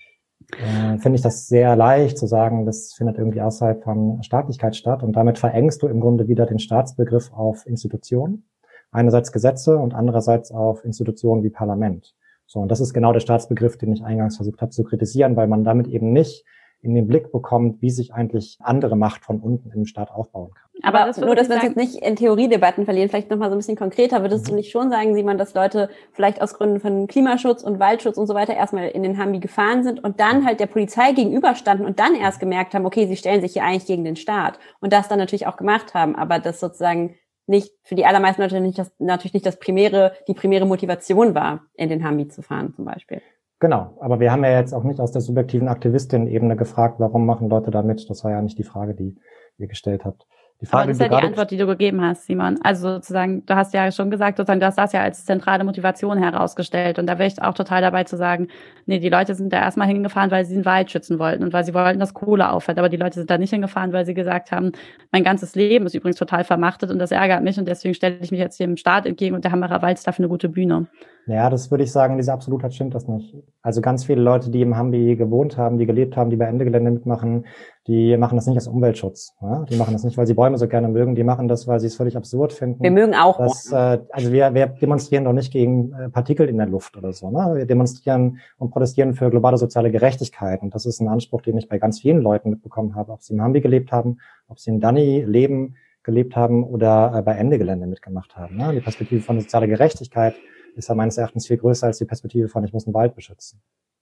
äh, finde ich das sehr leicht zu sagen, das findet irgendwie außerhalb von Staatlichkeit statt und damit verengst du im Grunde wieder den Staatsbegriff auf Institutionen. Einerseits Gesetze und andererseits auf Institutionen wie Parlament. So, und das ist genau der Staatsbegriff, den ich eingangs versucht habe zu kritisieren, weil man damit eben nicht in den Blick bekommt, wie sich eigentlich andere Macht von unten im Staat aufbauen kann. Aber, das nur, dass wir uns jetzt nicht in Theoriedebatten verlieren, vielleicht nochmal so ein bisschen konkreter, würdest mhm. du nicht schon sagen, Simon, dass Leute vielleicht aus Gründen von Klimaschutz und Waldschutz und so weiter erstmal in den Hambi gefahren sind und dann halt der Polizei gegenüberstanden und dann erst gemerkt haben, okay, sie stellen sich hier eigentlich gegen den Staat und das dann natürlich auch gemacht haben, aber das sozusagen nicht für die allermeisten Leute nicht das, natürlich nicht das primäre, die primäre Motivation war, in den Hambi zu fahren zum Beispiel. Genau, aber wir haben ja jetzt auch nicht aus der subjektiven Aktivistin-Ebene gefragt, warum machen Leute da mit. Das war ja nicht die Frage, die ihr gestellt habt. Die Frage, Aber das ist ja die Antwort, die du gegeben hast, Simon. Also sozusagen, du hast ja schon gesagt, sozusagen, du hast das ja als zentrale Motivation herausgestellt. Und da wäre ich auch total dabei zu sagen, nee, die Leute sind da erstmal hingefahren, weil sie den Wald schützen wollten und weil sie wollten, dass Kohle aufhört. Aber die Leute sind da nicht hingefahren, weil sie gesagt haben, mein ganzes Leben ist übrigens total vermachtet und das ärgert mich und deswegen stelle ich mich jetzt dem Staat entgegen und der Hammerer Wald ist dafür eine gute Bühne. Ja, das würde ich sagen, diese Absolutheit stimmt das nicht. Also ganz viele Leute, die im Hambi gewohnt haben, die gelebt haben, die bei Ende Gelände mitmachen, die machen das nicht als Umweltschutz. Ja? Die machen das nicht, weil sie Bäume so gerne mögen, die machen das, weil sie es völlig absurd finden. Wir mögen auch. Dass, äh, also wir, wir demonstrieren doch nicht gegen äh, Partikel in der Luft oder so. Ne? Wir demonstrieren und protestieren für globale soziale Gerechtigkeit. Und das ist ein Anspruch, den ich bei ganz vielen Leuten mitbekommen habe, ob sie im Hambi gelebt haben, ob sie in Dani leben, gelebt haben oder äh, bei Ende Gelände mitgemacht haben. Ne? Die Perspektive von sozialer Gerechtigkeit ist ja meines Erachtens viel größer als die Perspektive von, ich muss einen Wald beschützen.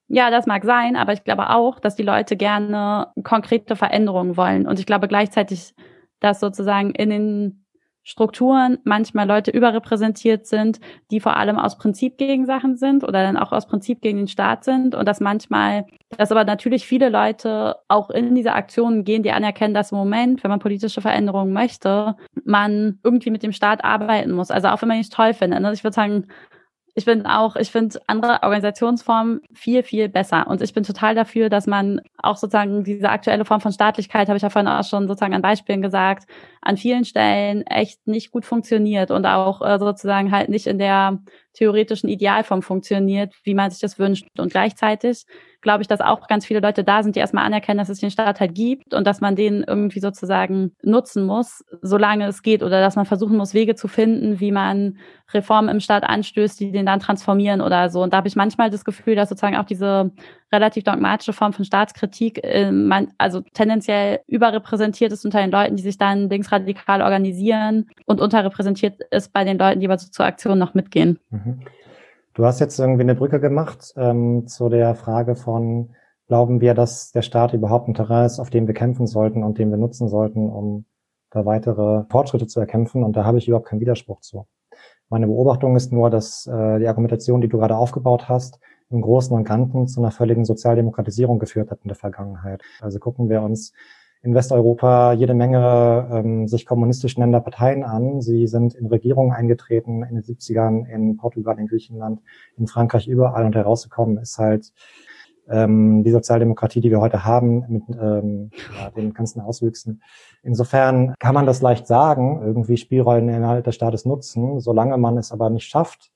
Ja, das mag sein, aber ich glaube auch, dass die Leute gerne konkrete Veränderungen wollen. Und ich glaube gleichzeitig, dass sozusagen in den Strukturen manchmal Leute überrepräsentiert sind, die vor allem aus Prinzip gegen Sachen sind oder dann auch aus Prinzip gegen den Staat sind und dass manchmal, dass aber natürlich viele Leute auch in diese Aktionen gehen, die anerkennen, dass im Moment, wenn man politische Veränderungen möchte, man irgendwie mit dem Staat arbeiten muss. Also auch wenn man nicht toll findet. Also ich würde sagen, ich bin auch, ich finde andere Organisationsformen viel, viel besser. Und ich bin total dafür, dass man auch sozusagen diese aktuelle Form von Staatlichkeit, habe ich ja vorhin auch schon sozusagen an Beispielen gesagt, an vielen Stellen echt nicht gut funktioniert und auch äh, sozusagen halt nicht in der theoretischen Idealform funktioniert, wie man sich das wünscht. Und gleichzeitig glaube ich, dass auch ganz viele Leute da sind, die erstmal anerkennen, dass es den Staat halt gibt und dass man den irgendwie sozusagen nutzen muss, solange es geht, oder dass man versuchen muss, Wege zu finden, wie man Reformen im Staat anstößt, die den dann transformieren oder so. Und da habe ich manchmal das Gefühl, dass sozusagen auch diese relativ dogmatische Form von Staatskritik, äh, man, also tendenziell überrepräsentiert ist unter den Leuten, die sich dann linksradikal organisieren und unterrepräsentiert ist bei den Leuten, die aber so zur Aktion noch mitgehen. Mhm. Du hast jetzt irgendwie eine Brücke gemacht ähm, zu der Frage von, glauben wir, dass der Staat überhaupt ein Terrain ist, auf dem wir kämpfen sollten und den wir nutzen sollten, um da weitere Fortschritte zu erkämpfen? Und da habe ich überhaupt keinen Widerspruch zu. Meine Beobachtung ist nur, dass äh, die Argumentation, die du gerade aufgebaut hast, im Großen und Ganzen zu einer völligen Sozialdemokratisierung geführt hat in der Vergangenheit. Also gucken wir uns in Westeuropa jede Menge ähm, sich kommunistisch nennender Parteien an. Sie sind in Regierungen eingetreten in den 70ern, in Portugal, in Griechenland, in Frankreich, überall und herausgekommen ist halt ähm, die Sozialdemokratie, die wir heute haben, mit ähm, ja, den ganzen Auswüchsen. Insofern kann man das leicht sagen, irgendwie Spielräume innerhalb des Staates nutzen, solange man es aber nicht schafft,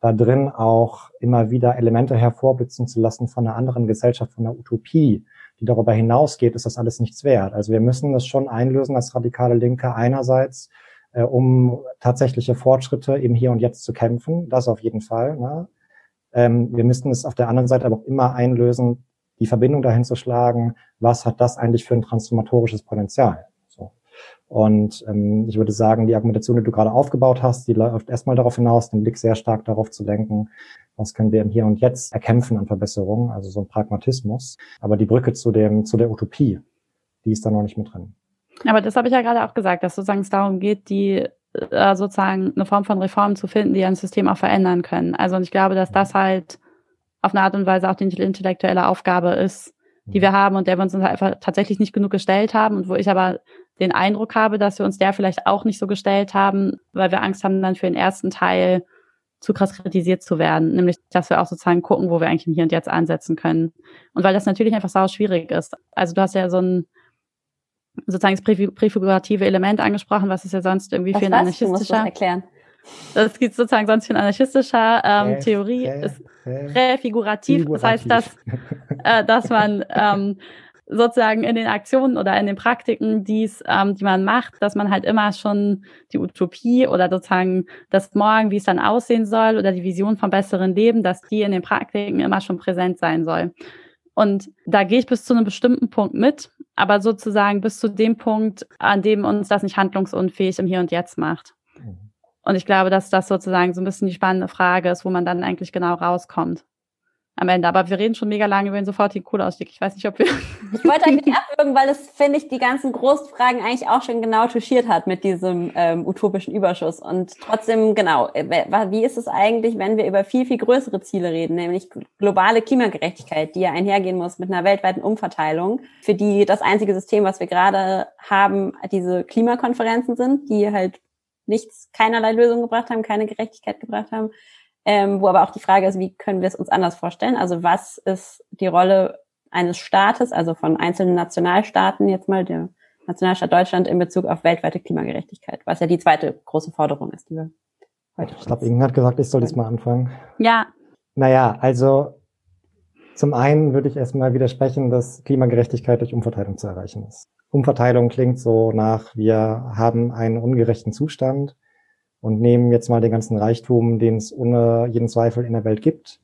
da drin auch immer wieder Elemente hervorblitzen zu lassen von einer anderen Gesellschaft, von einer Utopie, die darüber hinausgeht, ist das alles nichts wert. Also wir müssen das schon einlösen als radikale Linke einerseits, äh, um tatsächliche Fortschritte im Hier und Jetzt zu kämpfen, das auf jeden Fall. Ne? Ähm, wir müssen es auf der anderen Seite aber auch immer einlösen, die Verbindung dahin zu schlagen, was hat das eigentlich für ein transformatorisches Potenzial. Und ähm, ich würde sagen, die Argumentation, die du gerade aufgebaut hast, die läuft erstmal darauf hinaus, den Blick sehr stark darauf zu lenken, was können wir im Hier und Jetzt erkämpfen an Verbesserungen, also so ein Pragmatismus. Aber die Brücke zu dem, zu der Utopie, die ist da noch nicht mit drin. Aber das habe ich ja gerade auch gesagt, dass sozusagen es darum geht, die äh, sozusagen eine Form von Reformen zu finden, die ein System auch verändern können. Also und ich glaube, dass das halt auf eine Art und Weise auch die intellektuelle Aufgabe ist, die wir haben und der wir uns einfach tatsächlich nicht genug gestellt haben und wo ich aber den Eindruck habe, dass wir uns der vielleicht auch nicht so gestellt haben, weil wir Angst haben dann für den ersten Teil zu krass kritisiert zu werden, nämlich dass wir auch sozusagen gucken, wo wir eigentlich im Hier und Jetzt ansetzen können. Und weil das natürlich einfach sau schwierig ist. Also du hast ja so ein sozusagen das präfigurative Element angesprochen, was ist ja sonst irgendwie was viel anarchistischer. Du erklären. Das gibt sozusagen sonst viel anarchistischer ähm, Prä, Theorie Prä, ist präfigurativ. Das heißt, dass, äh, dass man ähm, sozusagen in den Aktionen oder in den Praktiken, die's, ähm, die man macht, dass man halt immer schon die Utopie oder sozusagen das Morgen, wie es dann aussehen soll oder die Vision vom besseren Leben, dass die in den Praktiken immer schon präsent sein soll. Und da gehe ich bis zu einem bestimmten Punkt mit, aber sozusagen bis zu dem Punkt, an dem uns das nicht handlungsunfähig im Hier und Jetzt macht. Mhm. Und ich glaube, dass das sozusagen so ein bisschen die spannende Frage ist, wo man dann eigentlich genau rauskommt am Ende. Aber wir reden schon mega lange über den sofortigen Kohleausstieg. Ich weiß nicht, ob wir. Ich wollte eigentlich abwürgen, weil es, finde ich, die ganzen großen Fragen eigentlich auch schon genau touchiert hat mit diesem ähm, utopischen Überschuss. Und trotzdem, genau, äh, wie ist es eigentlich, wenn wir über viel, viel größere Ziele reden, nämlich globale Klimagerechtigkeit, die ja einhergehen muss mit einer weltweiten Umverteilung, für die das einzige System, was wir gerade haben, diese Klimakonferenzen sind, die halt nichts, keinerlei Lösung gebracht haben, keine Gerechtigkeit gebracht haben ähm, wo aber auch die Frage ist, wie können wir es uns anders vorstellen? Also was ist die Rolle eines Staates, also von einzelnen Nationalstaaten, jetzt mal der Nationalstaat Deutschland in Bezug auf weltweite Klimagerechtigkeit, was ja die zweite große Forderung ist, die wir heute Ich glaube, Inge hat gesagt, ich soll jetzt mal anfangen. Ja. Naja, also zum einen würde ich erstmal widersprechen, dass Klimagerechtigkeit durch Umverteilung zu erreichen ist. Umverteilung klingt so nach, wir haben einen ungerechten Zustand und nehmen jetzt mal den ganzen Reichtum, den es ohne jeden Zweifel in der Welt gibt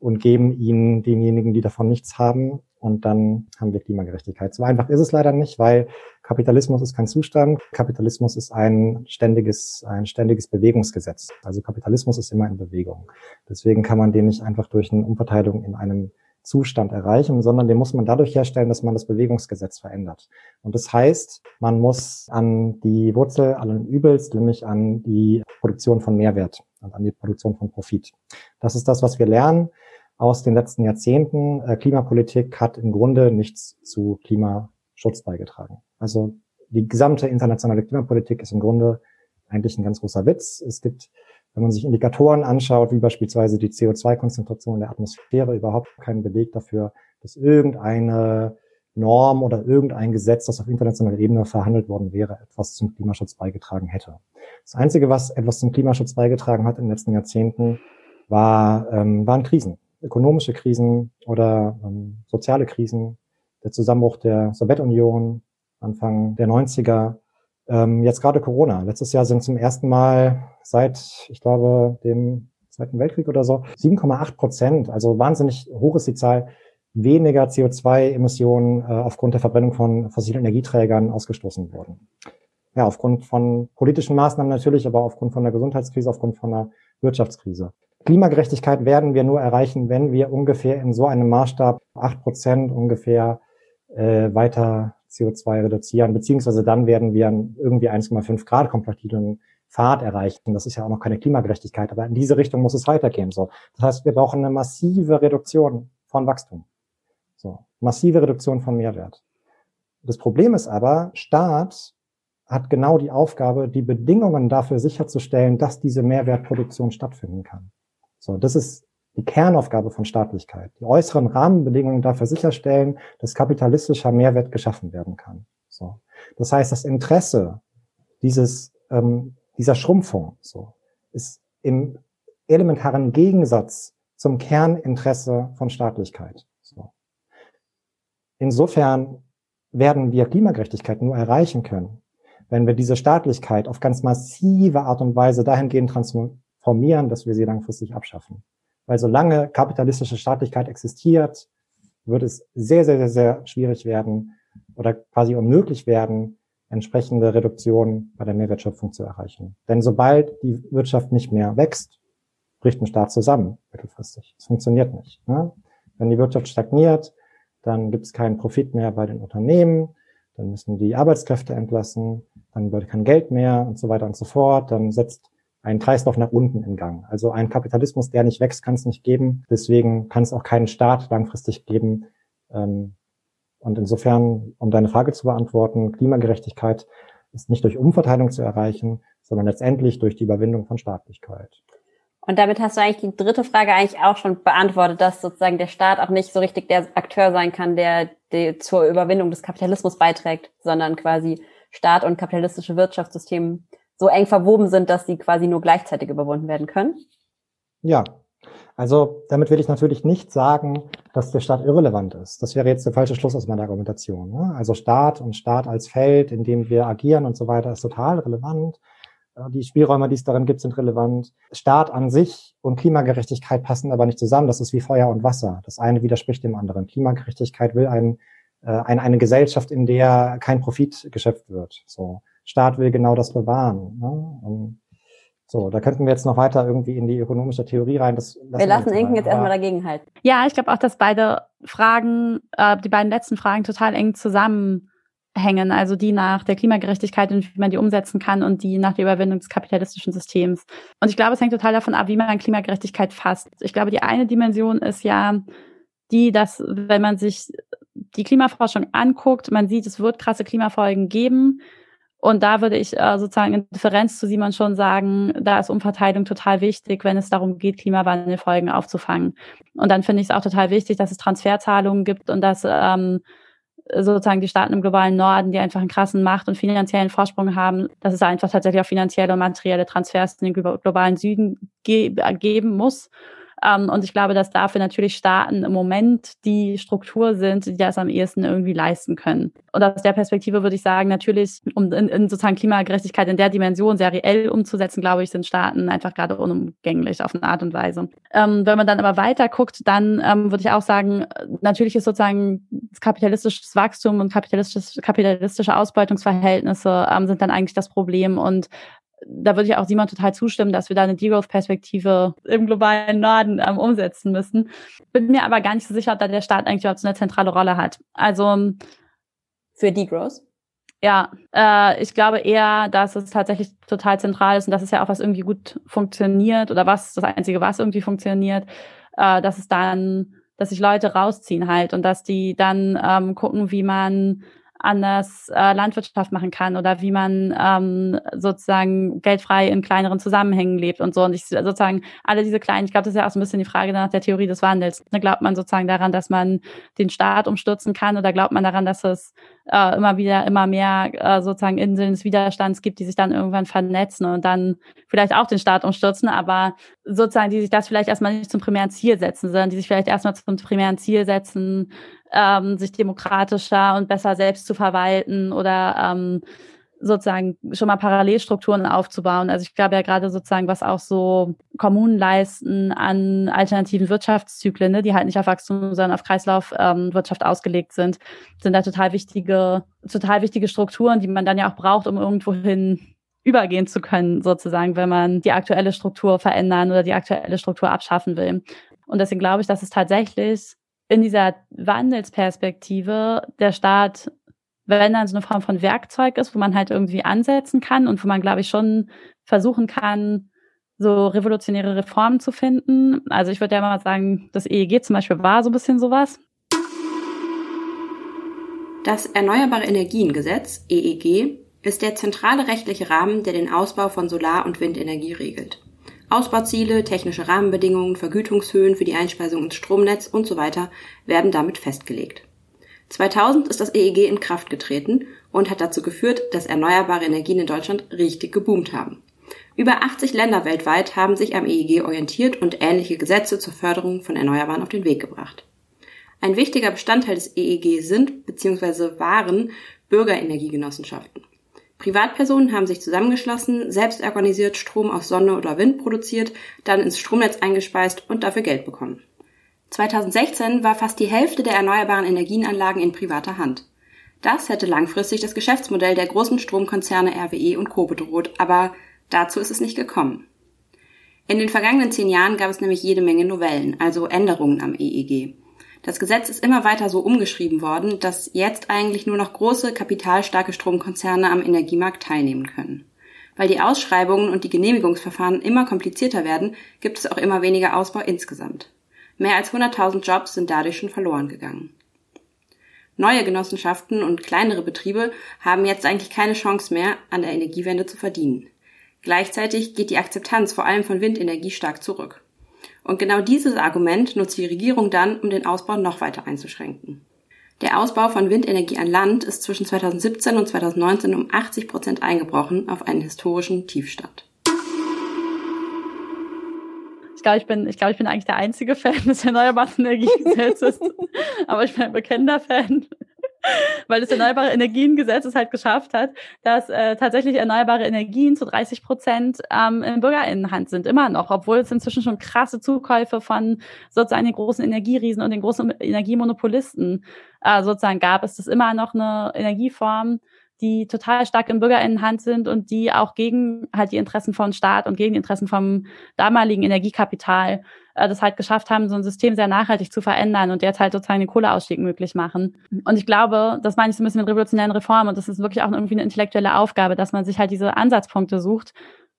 und geben ihn denjenigen, die davon nichts haben. Und dann haben wir Klimagerechtigkeit. So einfach ist es leider nicht, weil Kapitalismus ist kein Zustand. Kapitalismus ist ein ständiges, ein ständiges Bewegungsgesetz. Also Kapitalismus ist immer in Bewegung. Deswegen kann man den nicht einfach durch eine Umverteilung in einem Zustand erreichen, sondern den muss man dadurch herstellen, dass man das Bewegungsgesetz verändert. Und das heißt, man muss an die Wurzel allen Übels, nämlich an die Produktion von Mehrwert und an die Produktion von Profit. Das ist das, was wir lernen aus den letzten Jahrzehnten. Äh, Klimapolitik hat im Grunde nichts zu Klimaschutz beigetragen. Also die gesamte internationale Klimapolitik ist im Grunde eigentlich ein ganz großer Witz. Es gibt wenn man sich Indikatoren anschaut, wie beispielsweise die CO2-Konzentration in der Atmosphäre, überhaupt keinen Beleg dafür, dass irgendeine Norm oder irgendein Gesetz, das auf internationaler Ebene verhandelt worden wäre, etwas zum Klimaschutz beigetragen hätte. Das Einzige, was etwas zum Klimaschutz beigetragen hat in den letzten Jahrzehnten, war, ähm, waren Krisen, ökonomische Krisen oder ähm, soziale Krisen, der Zusammenbruch der Sowjetunion, Anfang der 90er, ähm, jetzt gerade Corona. Letztes Jahr sind zum ersten Mal seit, ich glaube, dem Zweiten Weltkrieg oder so, 7,8 Prozent, also wahnsinnig hoch ist die Zahl, weniger CO2-Emissionen äh, aufgrund der Verbrennung von fossilen Energieträgern ausgestoßen worden. Ja, aufgrund von politischen Maßnahmen natürlich, aber aufgrund von der Gesundheitskrise, aufgrund von der Wirtschaftskrise. Klimagerechtigkeit werden wir nur erreichen, wenn wir ungefähr in so einem Maßstab acht Prozent ungefähr äh, weiter CO2 reduzieren, beziehungsweise dann werden wir irgendwie 1,5 Grad kompatiblen Pfad erreichen. Das ist ja auch noch keine Klimagerechtigkeit, aber in diese Richtung muss es weitergehen. So, das heißt, wir brauchen eine massive Reduktion von Wachstum. So, massive Reduktion von Mehrwert. Das Problem ist aber, Staat hat genau die Aufgabe, die Bedingungen dafür sicherzustellen, dass diese Mehrwertproduktion stattfinden kann. So, das ist die Kernaufgabe von Staatlichkeit. Die äußeren Rahmenbedingungen dafür sicherstellen, dass kapitalistischer Mehrwert geschaffen werden kann. So. Das heißt, das Interesse dieses, ähm, dieser Schrumpfung so, ist im elementaren Gegensatz zum Kerninteresse von Staatlichkeit. So. Insofern werden wir Klimagerechtigkeit nur erreichen können, wenn wir diese Staatlichkeit auf ganz massive Art und Weise dahingehend transformieren, dass wir sie langfristig abschaffen. Weil solange kapitalistische Staatlichkeit existiert, wird es sehr, sehr, sehr, sehr schwierig werden oder quasi unmöglich werden, entsprechende Reduktionen bei der Mehrwertschöpfung zu erreichen. Denn sobald die Wirtschaft nicht mehr wächst, bricht ein Staat zusammen, mittelfristig. Es funktioniert nicht. Ne? Wenn die Wirtschaft stagniert, dann gibt es keinen Profit mehr bei den Unternehmen, dann müssen die Arbeitskräfte entlassen, dann wird kein Geld mehr und so weiter und so fort, dann setzt ein Kreislauf nach unten in Gang. Also ein Kapitalismus, der nicht wächst, kann es nicht geben. Deswegen kann es auch keinen Staat langfristig geben. Ähm, und insofern, um deine Frage zu beantworten, Klimagerechtigkeit ist nicht durch Umverteilung zu erreichen, sondern letztendlich durch die Überwindung von Staatlichkeit. Und damit hast du eigentlich die dritte Frage eigentlich auch schon beantwortet, dass sozusagen der Staat auch nicht so richtig der Akteur sein kann, der, der zur Überwindung des Kapitalismus beiträgt, sondern quasi Staat und kapitalistische Wirtschaftssystem so eng verwoben sind, dass sie quasi nur gleichzeitig überwunden werden können? Ja, also damit will ich natürlich nicht sagen, dass der Staat irrelevant ist. Das wäre jetzt der falsche Schluss aus meiner Argumentation. Ne? Also Staat und Staat als Feld, in dem wir agieren und so weiter, ist total relevant. Äh, die Spielräume, die es darin gibt, sind relevant. Staat an sich und Klimagerechtigkeit passen aber nicht zusammen. Das ist wie Feuer und Wasser. Das eine widerspricht dem anderen. Klimagerechtigkeit will ein, äh, eine, eine Gesellschaft, in der kein Profit geschöpft wird. So. Staat will genau das bewahren. Ne? Und so, da könnten wir jetzt noch weiter irgendwie in die ökonomische Theorie rein. Das lassen wir lassen Inken jetzt erstmal dagegen halten. Ja, ich glaube auch, dass beide Fragen, äh, die beiden letzten Fragen total eng zusammenhängen. Also die nach der Klimagerechtigkeit und wie man die umsetzen kann und die nach der Überwindung des kapitalistischen Systems. Und ich glaube, es hängt total davon ab, wie man Klimagerechtigkeit fasst. Ich glaube, die eine Dimension ist ja die, dass wenn man sich die Klimaforschung anguckt, man sieht, es wird krasse Klimafolgen geben und da würde ich äh, sozusagen in Differenz zu Simon schon sagen, da ist Umverteilung total wichtig, wenn es darum geht, Klimawandelfolgen aufzufangen. Und dann finde ich es auch total wichtig, dass es Transferzahlungen gibt und dass ähm, sozusagen die Staaten im globalen Norden, die einfach einen krassen Macht- und finanziellen Vorsprung haben, dass es einfach tatsächlich auch finanzielle und materielle Transfers in den globalen Süden ge geben muss. Ähm, und ich glaube, dass dafür natürlich Staaten im Moment die Struktur sind, die das am ehesten irgendwie leisten können. Und aus der Perspektive würde ich sagen, natürlich, um in, in sozusagen Klimagerechtigkeit in der Dimension sehr reell umzusetzen, glaube ich, sind Staaten einfach gerade unumgänglich auf eine Art und Weise. Ähm, wenn man dann aber weiter guckt, dann ähm, würde ich auch sagen, natürlich ist sozusagen kapitalistisches Wachstum und kapitalistische, kapitalistische Ausbeutungsverhältnisse ähm, sind dann eigentlich das Problem und da würde ich auch Simon total zustimmen, dass wir da eine Degrowth-Perspektive im globalen Norden ähm, umsetzen müssen. Bin mir aber gar nicht so sicher, ob da der Staat eigentlich überhaupt so eine zentrale Rolle hat. Also für Degrowth? Ja, äh, ich glaube eher, dass es tatsächlich total zentral ist und das ist ja auch was irgendwie gut funktioniert oder was das Einzige, was irgendwie funktioniert, äh, dass es dann, dass sich Leute rausziehen halt und dass die dann ähm, gucken, wie man anders äh, Landwirtschaft machen kann oder wie man ähm, sozusagen geldfrei in kleineren Zusammenhängen lebt und so. Und ich sozusagen alle diese kleinen, ich glaube, das ist ja auch so ein bisschen die Frage nach der Theorie des Wandels. Ne, glaubt man sozusagen daran, dass man den Staat umstürzen kann oder glaubt man daran, dass es äh, immer wieder immer mehr äh, sozusagen Inseln des Widerstands gibt, die sich dann irgendwann vernetzen und dann vielleicht auch den Staat umstürzen, aber sozusagen, die sich das vielleicht erstmal nicht zum primären Ziel setzen, sondern die sich vielleicht erstmal zum primären Ziel setzen, ähm, sich demokratischer und besser selbst zu verwalten oder ähm, sozusagen schon mal Parallelstrukturen aufzubauen. Also ich glaube ja gerade sozusagen, was auch so Kommunen leisten an alternativen Wirtschaftszyklen, ne, die halt nicht auf Wachstum, sondern auf Kreislaufwirtschaft ähm, ausgelegt sind, sind da total wichtige, total wichtige Strukturen, die man dann ja auch braucht, um irgendwohin übergehen zu können, sozusagen, wenn man die aktuelle Struktur verändern oder die aktuelle Struktur abschaffen will. Und deswegen glaube ich, dass es tatsächlich in dieser Wandelsperspektive der Staat, wenn dann so eine Form von Werkzeug ist, wo man halt irgendwie ansetzen kann und wo man, glaube ich, schon versuchen kann, so revolutionäre Reformen zu finden. Also ich würde ja mal sagen, das EEG zum Beispiel war so ein bisschen sowas. Das Erneuerbare Energiengesetz, EEG, ist der zentrale rechtliche Rahmen, der den Ausbau von Solar- und Windenergie regelt. Ausbauziele, technische Rahmenbedingungen, Vergütungshöhen für die Einspeisung ins Stromnetz und so weiter werden damit festgelegt. 2000 ist das EEG in Kraft getreten und hat dazu geführt, dass erneuerbare Energien in Deutschland richtig geboomt haben. Über 80 Länder weltweit haben sich am EEG orientiert und ähnliche Gesetze zur Förderung von Erneuerbaren auf den Weg gebracht. Ein wichtiger Bestandteil des EEG sind bzw. waren Bürgerenergiegenossenschaften. Privatpersonen haben sich zusammengeschlossen, selbst organisiert Strom aus Sonne oder Wind produziert, dann ins Stromnetz eingespeist und dafür Geld bekommen. 2016 war fast die Hälfte der erneuerbaren Energienanlagen in privater Hand. Das hätte langfristig das Geschäftsmodell der großen Stromkonzerne RWE und Co. bedroht, aber dazu ist es nicht gekommen. In den vergangenen zehn Jahren gab es nämlich jede Menge Novellen, also Änderungen am EEG. Das Gesetz ist immer weiter so umgeschrieben worden, dass jetzt eigentlich nur noch große, kapitalstarke Stromkonzerne am Energiemarkt teilnehmen können. Weil die Ausschreibungen und die Genehmigungsverfahren immer komplizierter werden, gibt es auch immer weniger Ausbau insgesamt. Mehr als 100.000 Jobs sind dadurch schon verloren gegangen. Neue Genossenschaften und kleinere Betriebe haben jetzt eigentlich keine Chance mehr, an der Energiewende zu verdienen. Gleichzeitig geht die Akzeptanz vor allem von Windenergie stark zurück. Und genau dieses Argument nutzt die Regierung dann, um den Ausbau noch weiter einzuschränken. Der Ausbau von Windenergie an Land ist zwischen 2017 und 2019 um 80 Prozent eingebrochen auf einen historischen Tiefstand. Ich glaube, ich bin, ich glaube, ich bin eigentlich der einzige Fan des Erneuerbaren Energiegesetzes. Aber ich bin ein bekennender Fan weil das Erneuerbare Energiengesetz es halt geschafft hat, dass äh, tatsächlich erneuerbare Energien zu 30 Prozent ähm, in Bürgerinnenhand sind, immer noch, obwohl es inzwischen schon krasse Zukäufe von sozusagen den großen Energieriesen und den großen Energiemonopolisten äh, sozusagen gab, ist das immer noch eine Energieform, die total stark in Bürgerinnenhand sind und die auch gegen halt die Interessen von Staat und gegen die Interessen vom damaligen Energiekapital äh, das halt geschafft haben, so ein System sehr nachhaltig zu verändern und jetzt halt sozusagen den Kohleausstieg möglich machen. Und ich glaube, das meine ich so ein bisschen mit revolutionären Reformen und das ist wirklich auch irgendwie eine intellektuelle Aufgabe, dass man sich halt diese Ansatzpunkte sucht,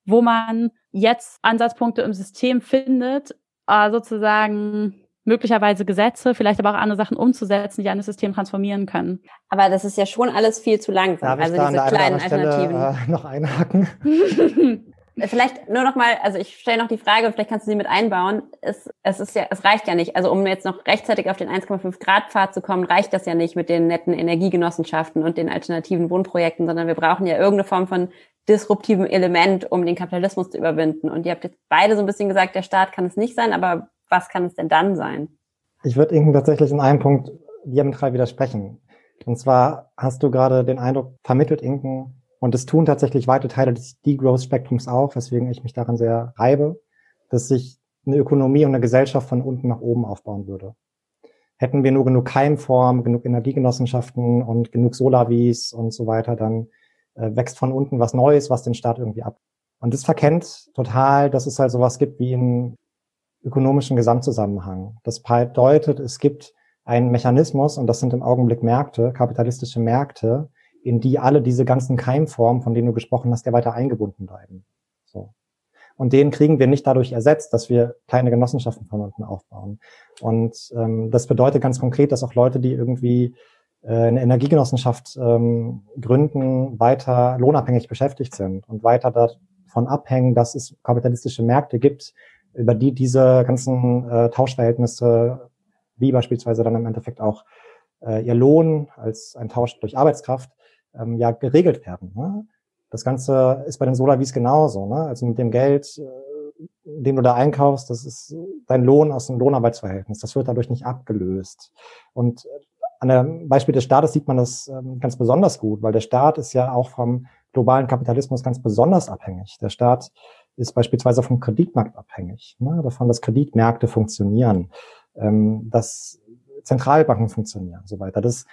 wo man jetzt Ansatzpunkte im System findet, äh, sozusagen möglicherweise Gesetze, vielleicht aber auch andere Sachen umzusetzen, die ein System transformieren können. Aber das ist ja schon alles viel zu langsam. Darf also diese kleinen Alternativen. Stelle, äh, noch einhaken. Vielleicht nur noch mal, also ich stelle noch die Frage, vielleicht kannst du sie mit einbauen. Es, es ist ja, es reicht ja nicht. Also um jetzt noch rechtzeitig auf den 1,5 Grad Pfad zu kommen, reicht das ja nicht mit den netten Energiegenossenschaften und den alternativen Wohnprojekten, sondern wir brauchen ja irgendeine Form von disruptiven Element, um den Kapitalismus zu überwinden. Und ihr habt jetzt beide so ein bisschen gesagt, der Staat kann es nicht sein, aber was kann es denn dann sein? Ich würde Ihnen tatsächlich in einem Punkt diametral widersprechen. Und zwar hast du gerade den Eindruck vermittelt, Inken, und es tun tatsächlich weite Teile des Degrowth-Spektrums auch, weswegen ich mich daran sehr reibe, dass sich eine Ökonomie und eine Gesellschaft von unten nach oben aufbauen würde. Hätten wir nur genug Keimform, genug Energiegenossenschaften und genug Solavis und so weiter, dann äh, wächst von unten was Neues, was den Staat irgendwie ab. Und das verkennt total, dass es halt sowas gibt wie einen ökonomischen Gesamtzusammenhang. Das bedeutet, es gibt einen Mechanismus, und das sind im Augenblick Märkte, kapitalistische Märkte, in die alle diese ganzen Keimformen, von denen du gesprochen hast, ja weiter eingebunden bleiben. So. Und den kriegen wir nicht dadurch ersetzt, dass wir kleine Genossenschaften von unten aufbauen. Und ähm, das bedeutet ganz konkret, dass auch Leute, die irgendwie äh, eine Energiegenossenschaft ähm, gründen, weiter lohnabhängig beschäftigt sind und weiter davon abhängen, dass es kapitalistische Märkte gibt, über die diese ganzen äh, Tauschverhältnisse, wie beispielsweise dann im Endeffekt auch äh, ihr Lohn als ein Tausch durch Arbeitskraft, ähm, ja geregelt werden. Ne? Das Ganze ist bei den Solavis genauso. Ne? Also mit dem Geld, äh, den du da einkaufst, das ist dein Lohn aus dem Lohnarbeitsverhältnis. Das wird dadurch nicht abgelöst. Und an dem Beispiel des Staates sieht man das ähm, ganz besonders gut, weil der Staat ist ja auch vom globalen Kapitalismus ganz besonders abhängig. Der Staat ist beispielsweise vom Kreditmarkt abhängig, ne? davon, dass Kreditmärkte funktionieren, ähm, dass Zentralbanken funktionieren und so weiter. Das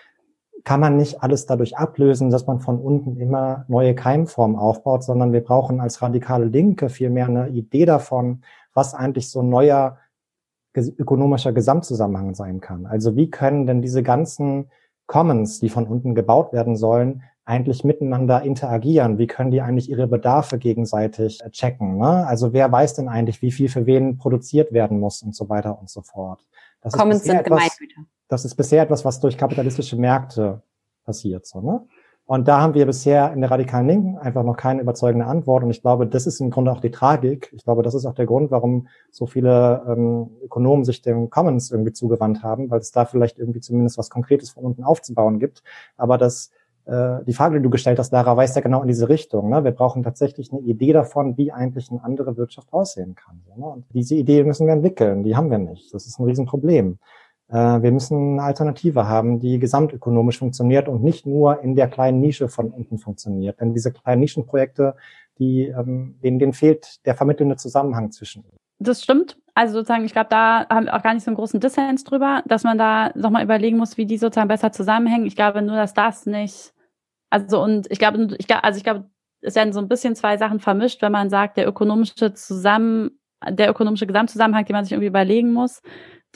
kann man nicht alles dadurch ablösen, dass man von unten immer neue Keimformen aufbaut, sondern wir brauchen als radikale Linke vielmehr eine Idee davon, was eigentlich so ein neuer ökonomischer Gesamtzusammenhang sein kann. Also wie können denn diese ganzen Commons, die von unten gebaut werden sollen, eigentlich miteinander interagieren? Wie können die eigentlich ihre Bedarfe gegenseitig checken? Ne? Also wer weiß denn eigentlich, wie viel für wen produziert werden muss und so weiter und so fort? Das Commons sind etwas, Gemeingüter das ist bisher etwas, was durch kapitalistische Märkte passiert. So, ne? Und da haben wir bisher in der radikalen Linken einfach noch keine überzeugende Antwort. Und ich glaube, das ist im Grunde auch die Tragik. Ich glaube, das ist auch der Grund, warum so viele ähm, Ökonomen sich dem Commons irgendwie zugewandt haben, weil es da vielleicht irgendwie zumindest was Konkretes von unten aufzubauen gibt. Aber das, äh, die Frage, die du gestellt hast, Lara, weist ja genau in diese Richtung. Ne? Wir brauchen tatsächlich eine Idee davon, wie eigentlich eine andere Wirtschaft aussehen kann. Ne? Und diese Idee müssen wir entwickeln. Die haben wir nicht. Das ist ein Riesenproblem. Äh, wir müssen eine Alternative haben, die gesamtökonomisch funktioniert und nicht nur in der kleinen Nische von unten funktioniert. Denn diese kleinen Nischenprojekte, die, ähm, denen, denen fehlt der vermittelnde Zusammenhang zwischen. Das stimmt. Also sozusagen, ich glaube, da haben wir auch gar nicht so einen großen Dissens drüber, dass man da nochmal überlegen muss, wie die sozusagen besser zusammenhängen. Ich glaube nur, dass das nicht, also und ich glaube, ich, also ich glaube, es werden so ein bisschen zwei Sachen vermischt, wenn man sagt, der ökonomische Zusammen, der ökonomische Gesamtzusammenhang, den man sich irgendwie überlegen muss,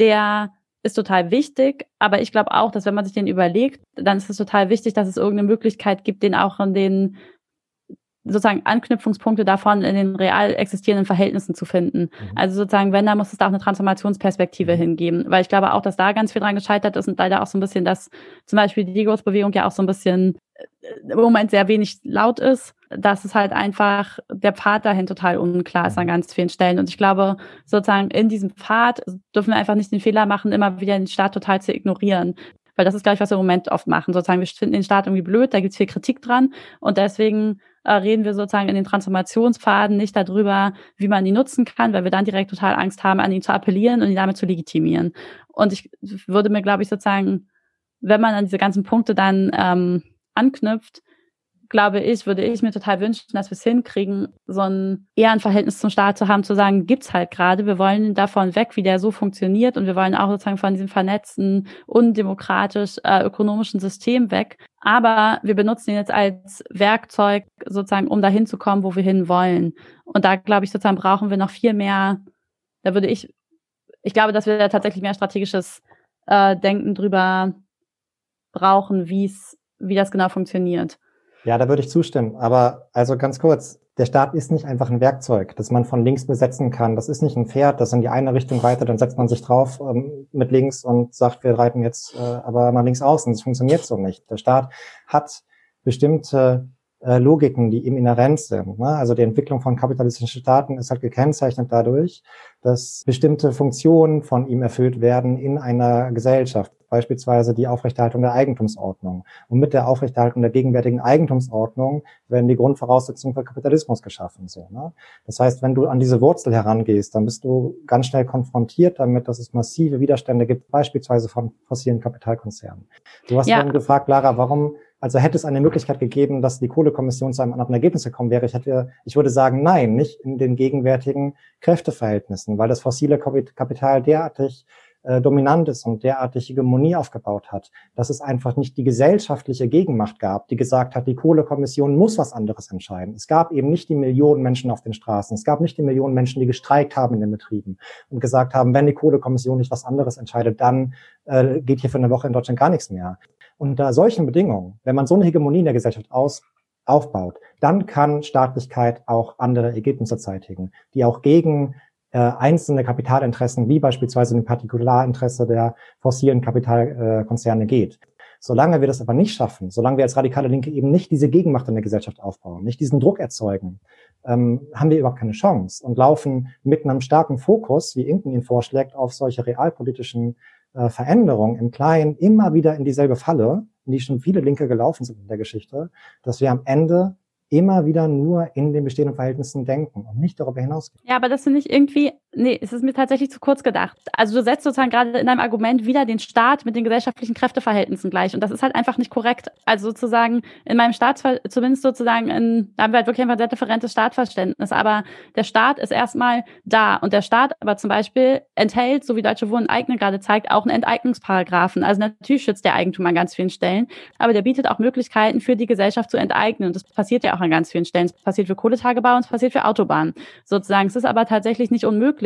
der ist total wichtig, aber ich glaube auch, dass wenn man sich den überlegt, dann ist es total wichtig, dass es irgendeine Möglichkeit gibt, den auch in den sozusagen Anknüpfungspunkte davon in den real existierenden Verhältnissen zu finden. Mhm. Also sozusagen, wenn, dann muss es da auch eine Transformationsperspektive mhm. hingeben. Weil ich glaube auch, dass da ganz viel dran gescheitert ist und leider auch so ein bisschen, dass zum Beispiel die Degrowth-Bewegung ja auch so ein bisschen äh, im Moment sehr wenig laut ist dass es halt einfach der Pfad dahin total unklar ist an mhm. ganz vielen Stellen. Und ich glaube, sozusagen in diesem Pfad dürfen wir einfach nicht den Fehler machen, immer wieder den Staat total zu ignorieren. Weil das ist, glaube ich, was wir im Moment oft machen. Sozusagen, wir finden den Staat irgendwie blöd, da gibt es viel Kritik dran. Und deswegen äh, reden wir sozusagen in den Transformationspfaden nicht darüber, wie man ihn nutzen kann, weil wir dann direkt total Angst haben, an ihn zu appellieren und ihn damit zu legitimieren. Und ich würde mir, glaube ich, sozusagen, wenn man an diese ganzen Punkte dann ähm, anknüpft, glaube ich, würde ich mir total wünschen, dass wir es hinkriegen, so ein eher ein Verhältnis zum Staat zu haben, zu sagen, gibt's halt gerade, wir wollen davon weg, wie der so funktioniert und wir wollen auch sozusagen von diesem vernetzten, undemokratisch äh, ökonomischen System weg. Aber wir benutzen ihn jetzt als Werkzeug sozusagen, um dahin zu kommen, wo wir hin wollen. Und da glaube ich sozusagen brauchen wir noch viel mehr, da würde ich, ich glaube, dass wir da tatsächlich mehr strategisches äh, Denken drüber brauchen, wie es, wie das genau funktioniert. Ja, da würde ich zustimmen. Aber also ganz kurz, der Staat ist nicht einfach ein Werkzeug, das man von links besetzen kann. Das ist nicht ein Pferd, das in die eine Richtung weiter, dann setzt man sich drauf ähm, mit links und sagt, wir reiten jetzt äh, aber mal links außen. Das funktioniert so nicht. Der Staat hat bestimmte äh, Logiken, die ihm inhärent sind. Ne? Also die Entwicklung von kapitalistischen Staaten ist halt gekennzeichnet dadurch, dass bestimmte Funktionen von ihm erfüllt werden in einer Gesellschaft, beispielsweise die Aufrechterhaltung der Eigentumsordnung. Und mit der Aufrechterhaltung der gegenwärtigen Eigentumsordnung werden die Grundvoraussetzungen für Kapitalismus geschaffen. So, ne? Das heißt, wenn du an diese Wurzel herangehst, dann bist du ganz schnell konfrontiert damit, dass es massive Widerstände gibt, beispielsweise von fossilen Kapitalkonzernen. Du hast ja. dann gefragt, Lara, warum also hätte es eine Möglichkeit gegeben, dass die Kohlekommission zu einem anderen Ergebnis gekommen wäre. Ich hätte, ich würde sagen, nein, nicht in den gegenwärtigen Kräfteverhältnissen, weil das fossile Kapital derartig äh, dominant ist und derartig Hegemonie aufgebaut hat, dass es einfach nicht die gesellschaftliche Gegenmacht gab, die gesagt hat, die Kohlekommission muss was anderes entscheiden. Es gab eben nicht die Millionen Menschen auf den Straßen, es gab nicht die Millionen Menschen, die gestreikt haben in den Betrieben und gesagt haben, wenn die Kohlekommission nicht was anderes entscheidet, dann äh, geht hier für eine Woche in Deutschland gar nichts mehr. Unter solchen Bedingungen, wenn man so eine Hegemonie in der Gesellschaft aus, aufbaut, dann kann Staatlichkeit auch andere Ergebnisse zeitigen, die auch gegen äh, einzelne Kapitalinteressen, wie beispielsweise ein Partikularinteresse der fossilen Kapitalkonzerne geht. Solange wir das aber nicht schaffen, solange wir als radikale Linke eben nicht diese Gegenmacht in der Gesellschaft aufbauen, nicht diesen Druck erzeugen, ähm, haben wir überhaupt keine Chance und laufen mit einem starken Fokus, wie Inken ihn vorschlägt, auf solche realpolitischen äh, Veränderungen im Kleinen immer wieder in dieselbe Falle, in die schon viele Linke gelaufen sind in der Geschichte, dass wir am Ende immer wieder nur in den bestehenden Verhältnissen denken und nicht darüber hinausgehen. Ja, aber das finde ich irgendwie, nee, es ist mir tatsächlich zu kurz gedacht. Also du setzt sozusagen gerade in deinem Argument wieder den Staat mit den gesellschaftlichen Kräfteverhältnissen gleich und das ist halt einfach nicht korrekt. Also sozusagen in meinem Staat, zumindest sozusagen in, da haben wir halt wirklich ein sehr differentes Staatverständnis, aber der Staat ist erstmal da und der Staat aber zum Beispiel enthält, so wie Deutsche Wohnen eigene gerade zeigt, auch einen Enteignungsparagraphen. Also natürlich schützt der Eigentum an ganz vielen Stellen, aber der bietet auch Möglichkeiten für die Gesellschaft zu enteignen und das passiert ja auch an ganz vielen Stellen. Es passiert für Kohletagebau und es passiert für Autobahnen. Sozusagen. Es ist aber tatsächlich nicht unmöglich,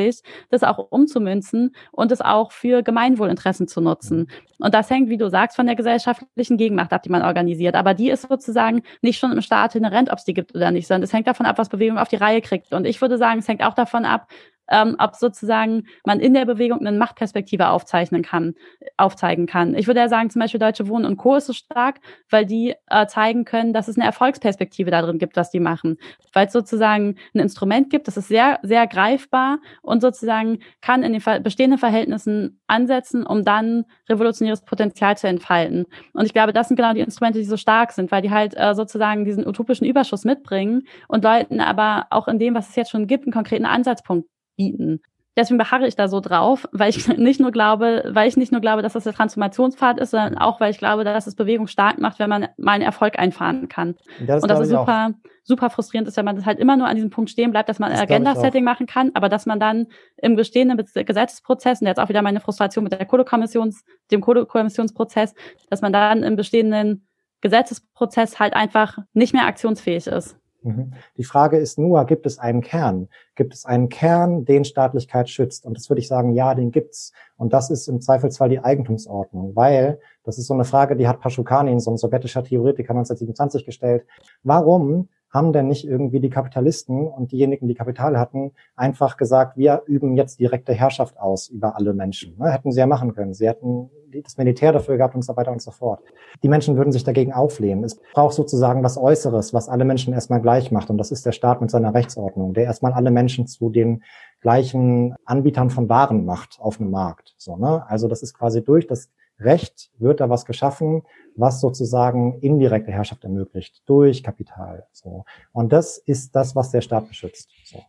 das auch umzumünzen und es auch für Gemeinwohlinteressen zu nutzen. Und das hängt, wie du sagst, von der gesellschaftlichen Gegenmacht ab, die man organisiert. Aber die ist sozusagen nicht schon im Staat inhärent, ob es die gibt oder nicht, sondern es hängt davon ab, was Bewegung auf die Reihe kriegt. Und ich würde sagen, es hängt auch davon ab, ähm, ob sozusagen man in der Bewegung eine Machtperspektive aufzeichnen kann, aufzeigen kann. Ich würde ja sagen, zum Beispiel Deutsche Wohnen und Co. ist so stark, weil die äh, zeigen können, dass es eine Erfolgsperspektive darin gibt, was die machen. Weil es sozusagen ein Instrument gibt, das ist sehr, sehr greifbar und sozusagen kann in den bestehenden Verhältnissen ansetzen, um dann revolutionäres Potenzial zu entfalten. Und ich glaube, das sind genau die Instrumente, die so stark sind, weil die halt äh, sozusagen diesen utopischen Überschuss mitbringen und Leuten aber auch in dem, was es jetzt schon gibt, einen konkreten Ansatzpunkt bieten. Deswegen beharre ich da so drauf, weil ich nicht nur glaube, weil ich nicht nur glaube, dass das der Transformationspfad ist, sondern auch, weil ich glaube, dass es Bewegung stark macht, wenn man mal einen Erfolg einfahren kann. Das und das ist super, auch. super frustrierend ist, wenn man das halt immer nur an diesem Punkt stehen bleibt, dass man ein Agenda-Setting machen kann, aber dass man dann im bestehenden Gesetzesprozess, und jetzt auch wieder meine Frustration mit der Kohlekommissions, dem Kohlekommissionsprozess, dass man dann im bestehenden Gesetzesprozess halt einfach nicht mehr aktionsfähig ist. Mhm. Die Frage ist nur, gibt es einen Kern? Gibt es einen Kern, den Staatlichkeit schützt? Und das würde ich sagen, ja, den gibt's. Und das ist im Zweifelsfall die Eigentumsordnung, weil das ist so eine Frage, die hat Paschukanin, so ein sowjetischer Theoretiker 1927 gestellt. Warum haben denn nicht irgendwie die Kapitalisten und diejenigen, die Kapital hatten, einfach gesagt, wir üben jetzt direkte Herrschaft aus über alle Menschen. Ne? Hätten sie ja machen können. Sie hätten das Militär dafür gehabt und so weiter und so fort. Die Menschen würden sich dagegen auflehnen. Es braucht sozusagen was Äußeres, was alle Menschen erstmal gleich macht. Und das ist der Staat mit seiner Rechtsordnung, der erstmal alle Menschen zu den gleichen Anbietern von Waren macht auf einem Markt. So, ne? Also das ist quasi durch das Recht wird da was geschaffen, was sozusagen indirekte Herrschaft ermöglicht durch Kapital. So. Und das ist das, was der Staat beschützt. So.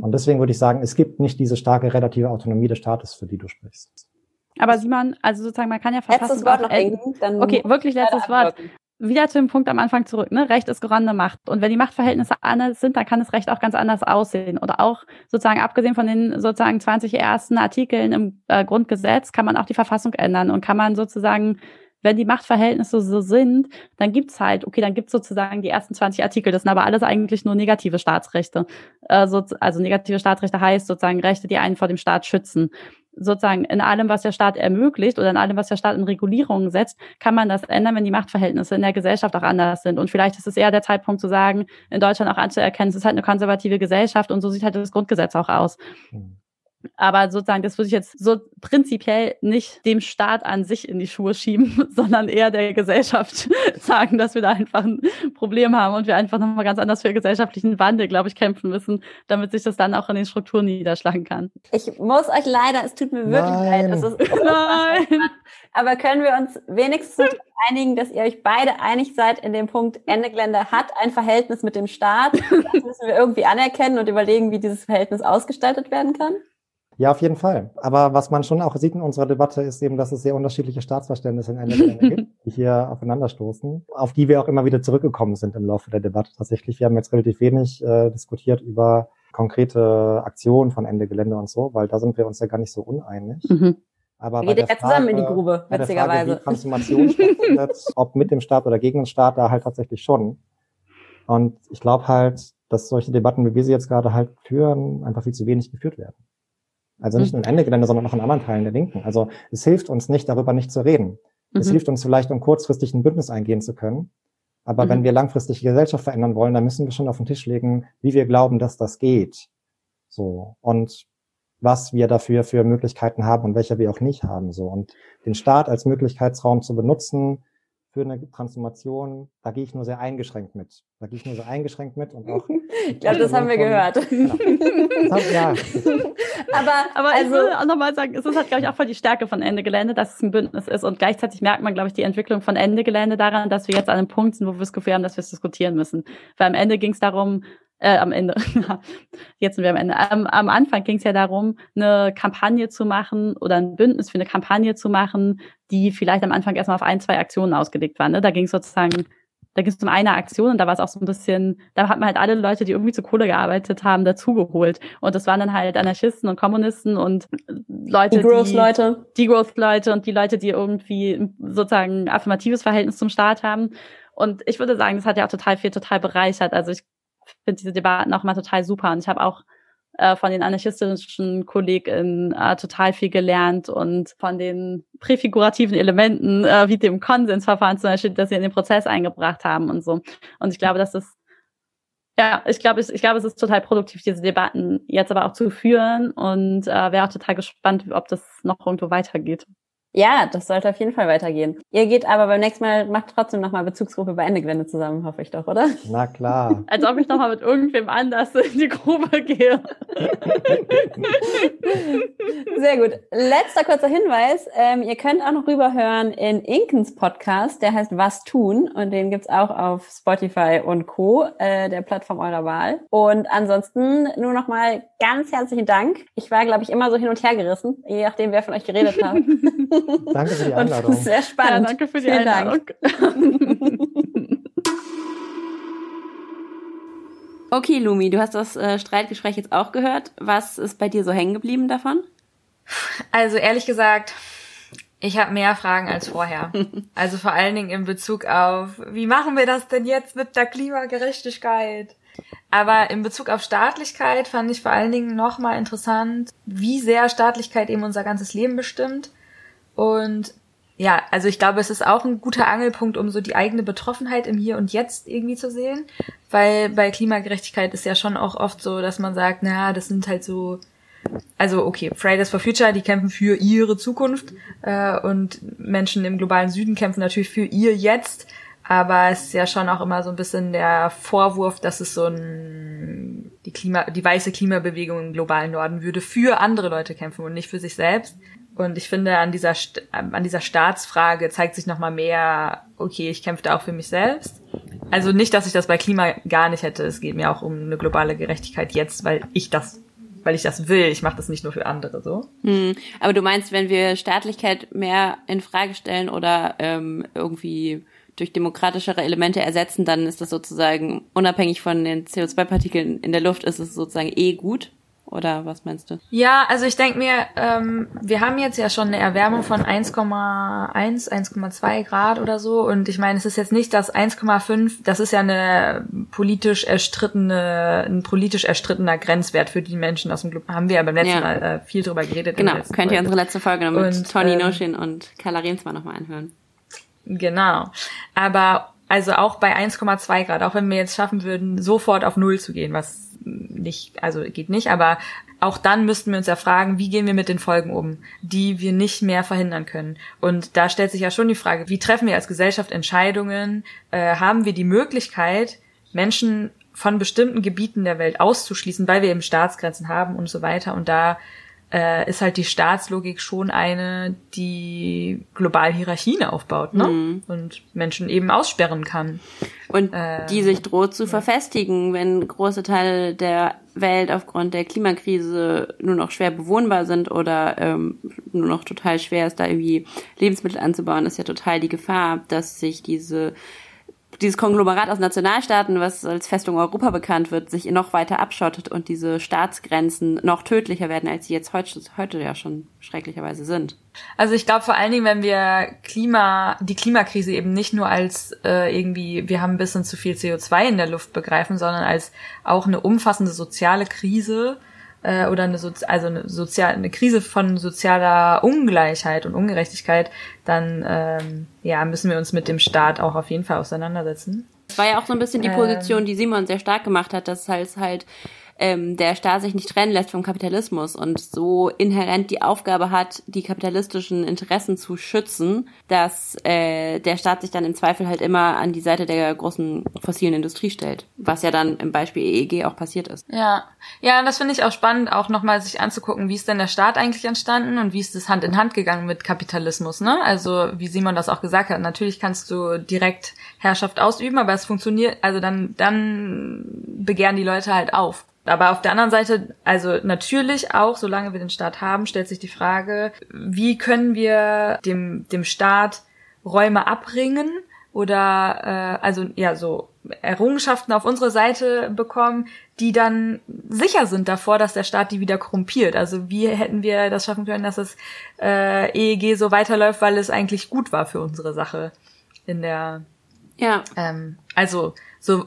Und deswegen würde ich sagen, es gibt nicht diese starke relative Autonomie des Staates, für die du sprichst. Aber Simon, also sozusagen, man kann ja Letztes Wort noch dann Okay, wirklich letztes Wort. Wieder zu dem Punkt am Anfang zurück, ne? Recht ist geronnene Macht. Und wenn die Machtverhältnisse anders sind, dann kann das Recht auch ganz anders aussehen. Oder auch sozusagen, abgesehen von den sozusagen 20 ersten Artikeln im äh, Grundgesetz, kann man auch die Verfassung ändern und kann man sozusagen wenn die Machtverhältnisse so sind, dann gibt's halt, okay, dann gibt's sozusagen die ersten 20 Artikel, das sind aber alles eigentlich nur negative Staatsrechte. Äh, so, also negative Staatsrechte heißt sozusagen Rechte, die einen vor dem Staat schützen. Sozusagen in allem, was der Staat ermöglicht oder in allem, was der Staat in Regulierungen setzt, kann man das ändern, wenn die Machtverhältnisse in der Gesellschaft auch anders sind. Und vielleicht ist es eher der Zeitpunkt zu sagen, in Deutschland auch anzuerkennen, es ist halt eine konservative Gesellschaft und so sieht halt das Grundgesetz auch aus. Mhm. Aber sozusagen, das würde ich jetzt so prinzipiell nicht dem Staat an sich in die Schuhe schieben, sondern eher der Gesellschaft sagen, dass wir da einfach ein Problem haben und wir einfach nochmal ganz anders für gesellschaftlichen Wandel, glaube ich, kämpfen müssen, damit sich das dann auch in den Strukturen niederschlagen kann. Ich muss euch leider, es tut mir wirklich Nein. leid. Ist, Nein. Aber können wir uns wenigstens einigen, dass ihr euch beide einig seid in dem Punkt, Ende Gelände hat ein Verhältnis mit dem Staat. Das müssen wir irgendwie anerkennen und überlegen, wie dieses Verhältnis ausgestaltet werden kann? Ja, auf jeden Fall. Aber was man schon auch sieht in unserer Debatte, ist eben, dass es sehr unterschiedliche Staatsverständnisse in einer gibt, die hier aufeinanderstoßen, auf die wir auch immer wieder zurückgekommen sind im Laufe der Debatte. Tatsächlich, wir haben jetzt relativ wenig äh, diskutiert über konkrete Aktionen von Ende Gelände und so, weil da sind wir uns ja gar nicht so uneinig. Mhm. Aber wir gehen ja zusammen in die Grube, witzigerweise. Frage, wie Transformation stattfindet, ob mit dem Staat oder gegen den Staat, da halt tatsächlich schon. Und ich glaube halt, dass solche Debatten, wie wir sie jetzt gerade halt führen, einfach viel zu wenig geführt werden. Also nicht mhm. nur im Ende Gelände, sondern auch in anderen Teilen der Linken. Also es hilft uns nicht, darüber nicht zu reden. Mhm. Es hilft uns vielleicht, um kurzfristig ein Bündnis eingehen zu können. Aber mhm. wenn wir langfristig die Gesellschaft verändern wollen, dann müssen wir schon auf den Tisch legen, wie wir glauben, dass das geht. So. Und was wir dafür für Möglichkeiten haben und welche wir auch nicht haben. So. Und den Staat als Möglichkeitsraum zu benutzen, für eine Transformation, da gehe ich nur sehr eingeschränkt mit. Da gehe ich nur sehr eingeschränkt mit und auch. ich glaube, das haben wir von, gehört. Genau. Hat, ja. aber, aber also, ich will auch nochmal sagen, es ist halt, glaube ich, auch voll die Stärke von Ende Gelände, dass es ein Bündnis ist. Und gleichzeitig merkt man, glaube ich, die Entwicklung von Ende Gelände daran, dass wir jetzt an einem Punkt sind, wo wir das Gefühl haben, dass wir es diskutieren müssen. Weil am Ende ging es darum, äh, am Ende, jetzt sind wir am Ende. Am, am Anfang ging es ja darum, eine Kampagne zu machen oder ein Bündnis für eine Kampagne zu machen, die vielleicht am Anfang erstmal auf ein, zwei Aktionen ausgelegt war. Ne? Da ging es sozusagen, da ging es um eine Aktion und da war es auch so ein bisschen, da hat man halt alle Leute, die irgendwie zu Kohle gearbeitet haben, dazugeholt. Und das waren dann halt Anarchisten und Kommunisten und Leute, die Growth-Leute. Die, die Growth-Leute und die Leute, die irgendwie sozusagen affirmatives Verhältnis zum Staat haben. Und ich würde sagen, das hat ja auch total viel total bereichert. Also ich finde diese Debatten auch mal total super. Und ich habe auch äh, von den anarchistischen KollegInnen äh, total viel gelernt und von den präfigurativen Elementen, äh, wie dem Konsensverfahren zum Beispiel, dass sie in den Prozess eingebracht haben und so. Und ich glaube, dass das ja, ich glaube, ich, ich glaube, es ist total produktiv, diese Debatten jetzt aber auch zu führen und äh, wäre auch total gespannt, ob das noch irgendwo weitergeht. Ja, das sollte auf jeden Fall weitergehen. Ihr geht aber beim nächsten Mal, macht trotzdem nochmal Bezugsgruppe bei Ende Gelände zusammen, hoffe ich doch, oder? Na klar. Als ob ich nochmal mit irgendwem anders in die Gruppe gehe. Sehr gut. Letzter kurzer Hinweis. Ähm, ihr könnt auch noch rüberhören in Inkens Podcast, der heißt Was tun und den gibt's auch auf Spotify und Co., äh, der Plattform eurer Wahl. Und ansonsten nur nochmal ganz herzlichen Dank. Ich war, glaube ich, immer so hin und her gerissen, je nachdem, wer von euch geredet hat. danke für die Einladung. sehr spannend. Ja, danke für die Vielen Einladung. okay, Lumi, du hast das äh, Streitgespräch jetzt auch gehört. Was ist bei dir so hängen geblieben davon? Also ehrlich gesagt, ich habe mehr Fragen als vorher. Also vor allen Dingen in Bezug auf, wie machen wir das denn jetzt mit der Klimagerechtigkeit? Aber in Bezug auf Staatlichkeit fand ich vor allen Dingen nochmal interessant, wie sehr Staatlichkeit eben unser ganzes Leben bestimmt und ja, also ich glaube, es ist auch ein guter Angelpunkt, um so die eigene Betroffenheit im Hier und Jetzt irgendwie zu sehen. Weil bei Klimagerechtigkeit ist ja schon auch oft so, dass man sagt, na, das sind halt so, also okay, Fridays for Future, die kämpfen für ihre Zukunft äh, und Menschen im globalen Süden kämpfen natürlich für ihr Jetzt. Aber es ist ja schon auch immer so ein bisschen der Vorwurf, dass es so ein die Klima, die weiße Klimabewegung im globalen Norden würde für andere Leute kämpfen und nicht für sich selbst. Und ich finde, an dieser, an dieser Staatsfrage zeigt sich nochmal mehr, okay, ich kämpfe da auch für mich selbst. Also nicht, dass ich das bei Klima gar nicht hätte. Es geht mir auch um eine globale Gerechtigkeit jetzt, weil ich das, weil ich das will. Ich mache das nicht nur für andere so. Hm. Aber du meinst, wenn wir Staatlichkeit mehr in Frage stellen oder ähm, irgendwie durch demokratischere Elemente ersetzen, dann ist das sozusagen unabhängig von den CO2-Partikeln in der Luft, ist es sozusagen eh gut? Oder was meinst du? Ja, also ich denke mir, ähm, wir haben jetzt ja schon eine Erwärmung von 1,1, 1,2 Grad oder so. Und ich meine, es ist jetzt nicht das 1,5, das ist ja eine politisch erstrittene, ein politisch erstrittener Grenzwert für die Menschen aus dem Club. Haben wir ja beim letzten ja. Mal äh, viel drüber geredet. Genau, könnt Folge. ihr unsere letzte Folge mit und, Tony ähm, Noshin und Carla Rehnsma nochmal anhören. Genau. Aber also auch bei 1,2 Grad, auch wenn wir jetzt schaffen würden, sofort auf Null zu gehen, was nicht, also geht nicht, aber auch dann müssten wir uns ja fragen, wie gehen wir mit den Folgen um, die wir nicht mehr verhindern können. Und da stellt sich ja schon die Frage, wie treffen wir als Gesellschaft Entscheidungen? Äh, haben wir die Möglichkeit, Menschen von bestimmten Gebieten der Welt auszuschließen, weil wir eben Staatsgrenzen haben und so weiter. Und da äh, ist halt die Staatslogik schon eine, die global Hierarchien aufbaut ne? Mhm. und Menschen eben aussperren kann. Und äh, die sich droht zu ja. verfestigen, wenn große Teile der Welt aufgrund der Klimakrise nur noch schwer bewohnbar sind oder ähm, nur noch total schwer ist, da irgendwie Lebensmittel anzubauen, ist ja total die Gefahr, dass sich diese dieses Konglomerat aus Nationalstaaten, was als Festung Europa bekannt wird, sich noch weiter abschottet und diese Staatsgrenzen noch tödlicher werden, als sie jetzt heute, heute ja schon schrecklicherweise sind. Also ich glaube vor allen Dingen, wenn wir Klima, die Klimakrise eben nicht nur als äh, irgendwie, wir haben ein bisschen zu viel CO2 in der Luft begreifen, sondern als auch eine umfassende soziale Krise, äh, oder eine, Sozi also eine, sozial eine Krise von sozialer Ungleichheit und Ungerechtigkeit, dann ähm, ja, müssen wir uns mit dem Staat auch auf jeden Fall auseinandersetzen. Das war ja auch so ein bisschen die Position, ähm, die Simon sehr stark gemacht hat, dass halt halt ähm, der Staat sich nicht trennen lässt vom Kapitalismus und so inhärent die Aufgabe hat, die kapitalistischen Interessen zu schützen, dass äh, der Staat sich dann im Zweifel halt immer an die Seite der großen fossilen Industrie stellt, was ja dann im Beispiel EEG auch passiert ist. Ja, ja, das finde ich auch spannend, auch nochmal sich anzugucken, wie ist denn der Staat eigentlich entstanden und wie ist das Hand in Hand gegangen mit Kapitalismus, ne? Also wie Simon das auch gesagt hat, natürlich kannst du direkt Herrschaft ausüben, aber es funktioniert, also dann, dann begehren die Leute halt auf. Aber auf der anderen Seite, also natürlich auch, solange wir den Staat haben, stellt sich die Frage, wie können wir dem, dem Staat Räume abbringen oder äh, also ja so Errungenschaften auf unsere Seite bekommen, die dann sicher sind davor, dass der Staat die wieder korrumpiert. Also wie hätten wir das schaffen können, dass das äh, EEG so weiterläuft, weil es eigentlich gut war für unsere Sache in der Ja. ähm, also so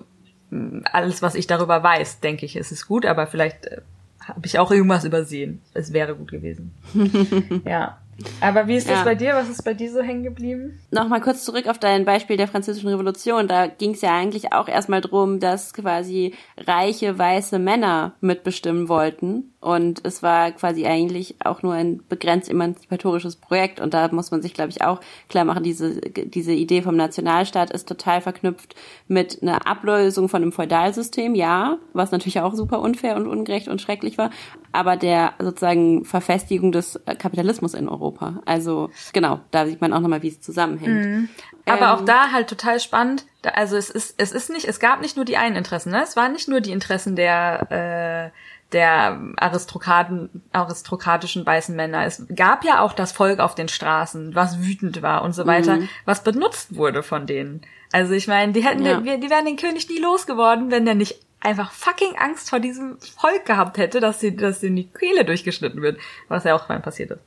alles, was ich darüber weiß, denke ich, ist es gut, aber vielleicht äh, habe ich auch irgendwas übersehen. Es wäre gut gewesen. ja. Aber wie ist das Ja. bei dir? Was ist bei dir so hängen geblieben? Nochmal kurz zurück auf dein Beispiel der französischen Revolution. Da ging es ja eigentlich auch erstmal drum, dass quasi reiche weiße Männer mitbestimmen wollten. Und es war quasi eigentlich auch nur ein begrenzt emanzipatorisches Projekt. Und da muss man sich, glaube ich, auch klar machen, diese, diese Idee vom Nationalstaat ist total verknüpft mit einer Ablösung von einem Feudalsystem, ja, was natürlich auch super unfair und ungerecht und schrecklich war, aber der sozusagen Verfestigung des Kapitalismus in Europa. Also genau, da sieht man auch nochmal, wie es zusammenhängt. Aber Ähm, auch da halt total spannend. Also es ist, es ist nicht, es gab nicht nur die einen Interessen, ne? Es waren nicht nur die Interessen der, äh, der Aristokraten, aristokratischen weißen Männer. Es gab ja auch das Volk auf den Straßen, was wütend war und so weiter, Mhm. was benutzt wurde von denen. Also ich meine, die hätten, Ja. die, die wären den König nie losgeworden, wenn der nicht einfach fucking Angst vor diesem Volk gehabt hätte, dass sie, dass ihm die Kehle durchgeschnitten wird, was ja auch mal passiert ist.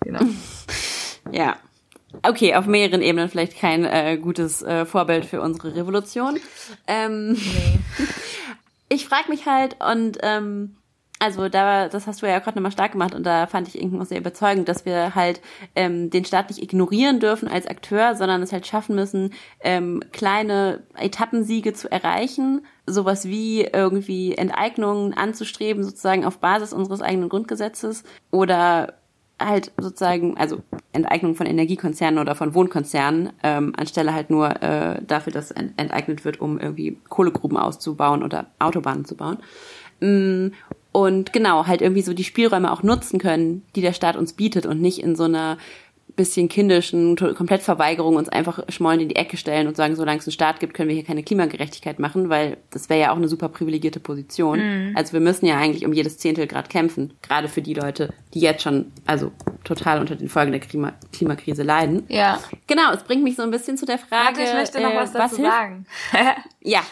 Genau. Ja. Okay, auf mehreren Ebenen vielleicht kein äh, gutes äh, Vorbild für unsere Revolution. Ähm, ich frage mich halt und ähm, also da, das hast du ja gerade nochmal stark gemacht und da fand ich irgendwie auch sehr überzeugend, dass wir halt ähm, den Staat nicht ignorieren dürfen als Akteur, sondern es halt schaffen müssen, ähm, kleine Etappensiege zu erreichen, sowas wie irgendwie Enteignungen anzustreben, sozusagen auf Basis unseres eigenen Grundgesetzes oder halt sozusagen, also Enteignung von Energiekonzernen oder von Wohnkonzernen, ähm, anstelle halt nur äh, dafür, dass ent enteignet wird, um irgendwie Kohlegruben auszubauen oder Autobahnen zu bauen. Mm, Und genau, halt irgendwie so die Spielräume auch nutzen können, die der Staat uns bietet und nicht in so einer bisschen kindischen Komplettverweigerung uns einfach schmollend in die Ecke stellen und sagen, solange es einen Staat gibt, können wir hier keine Klimagerechtigkeit machen, weil das wäre ja auch eine super privilegierte Position. Also wir müssen ja eigentlich um jedes Zehntel Grad kämpfen, gerade für die Leute, die jetzt schon also total unter den Folgen der Klima Klimakrise leiden. Ja. Genau, es bringt mich so ein bisschen zu der Frage, Warte, ich möchte noch äh, was dazu hilft? sagen. Ja,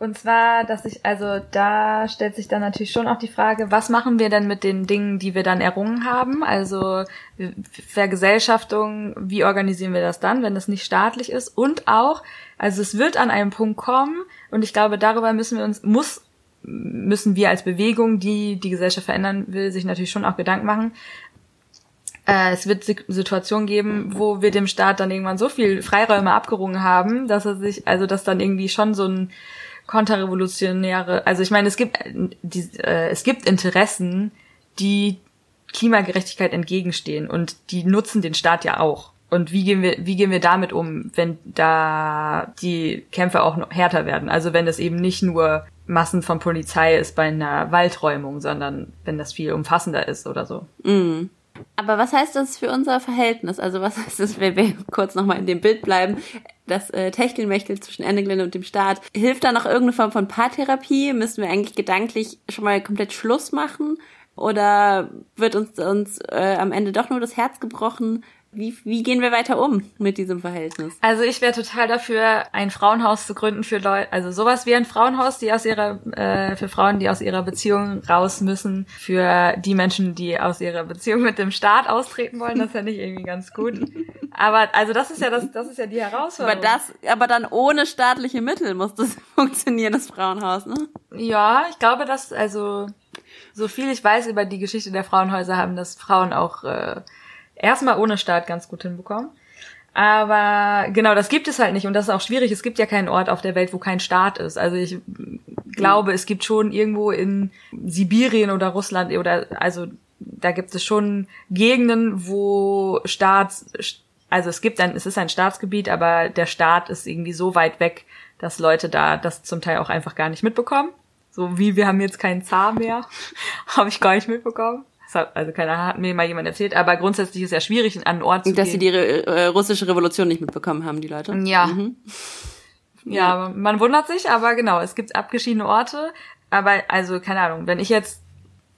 Und zwar, dass ich, also da stellt sich dann natürlich schon auch die Frage, was machen wir denn mit den Dingen, die wir dann errungen haben? Also Vergesellschaftung, wie organisieren wir das dann, wenn das nicht staatlich ist? Und auch, also es wird an einem Punkt kommen, und ich glaube, darüber müssen wir uns, muss, müssen wir als Bewegung, die die Gesellschaft verändern will, sich natürlich schon auch Gedanken machen, äh, es wird Situationen geben, wo wir dem Staat dann irgendwann so viel Freiräume abgerungen haben, dass er sich, also dass dann irgendwie schon so ein konterrevolutionäre, also ich meine, es gibt die, äh, es gibt Interessen, die Klimagerechtigkeit entgegenstehen und die nutzen den Staat ja auch. Und wie gehen wir, wie gehen wir damit um, wenn da die Kämpfe auch noch härter werden? Also wenn es eben nicht nur Massen von Polizei ist bei einer Waldräumung, sondern wenn das viel umfassender ist oder so. Aber was heißt das für unser Verhältnis? Also was heißt das, wenn wir kurz nochmal in dem Bild bleiben, das äh, Techtelmechtel zwischen Ende Gelände und dem Staat? Hilft da noch irgendeine Form von Paartherapie? Müssen wir eigentlich gedanklich schon mal komplett Schluss machen? Oder wird uns, uns äh, am Ende doch nur das Herz gebrochen? Wie, wie gehen wir weiter um mit diesem Verhältnis? Also ich wäre total dafür, ein Frauenhaus zu gründen für Leute, also sowas wie ein Frauenhaus, die aus ihrer, äh, für Frauen, die aus ihrer Beziehung raus müssen, für die Menschen, die aus ihrer Beziehung mit dem Staat austreten wollen, das fände ich irgendwie ganz gut. Aber also das ist ja das, das ist ja die Aber Herausforderung. das, aber dann ohne staatliche Mittel muss das funktionieren, das Frauenhaus, ne? Ja, ich glaube, dass, also, so viel ich weiß über die Geschichte der Frauenhäuser, haben das Frauen auch äh, erstmal ohne Staat ganz gut hinbekommen. Aber genau, das gibt es halt nicht und das ist auch schwierig. Es gibt ja keinen Ort auf der Welt, wo kein Staat ist. Also ich glaube, es gibt schon irgendwo in Sibirien oder Russland oder also da gibt es schon Gegenden, wo Staats also es gibt ein, es ist ein Staatsgebiet, aber der Staat ist irgendwie so weit weg, dass Leute da das zum Teil auch einfach gar nicht mitbekommen. So wie wir haben jetzt keinen Zar mehr, habe ich gar nicht mitbekommen. Also keine Ahnung, hat mir mal jemand erzählt, aber grundsätzlich ist es ja schwierig, an einen Ort zu Dass gehen. sie die äh, russische Revolution nicht mitbekommen haben, die Leute. Ja. Mhm. Ja, man wundert sich, aber genau, es gibt abgeschiedene Orte. Aber also keine Ahnung, wenn ich jetzt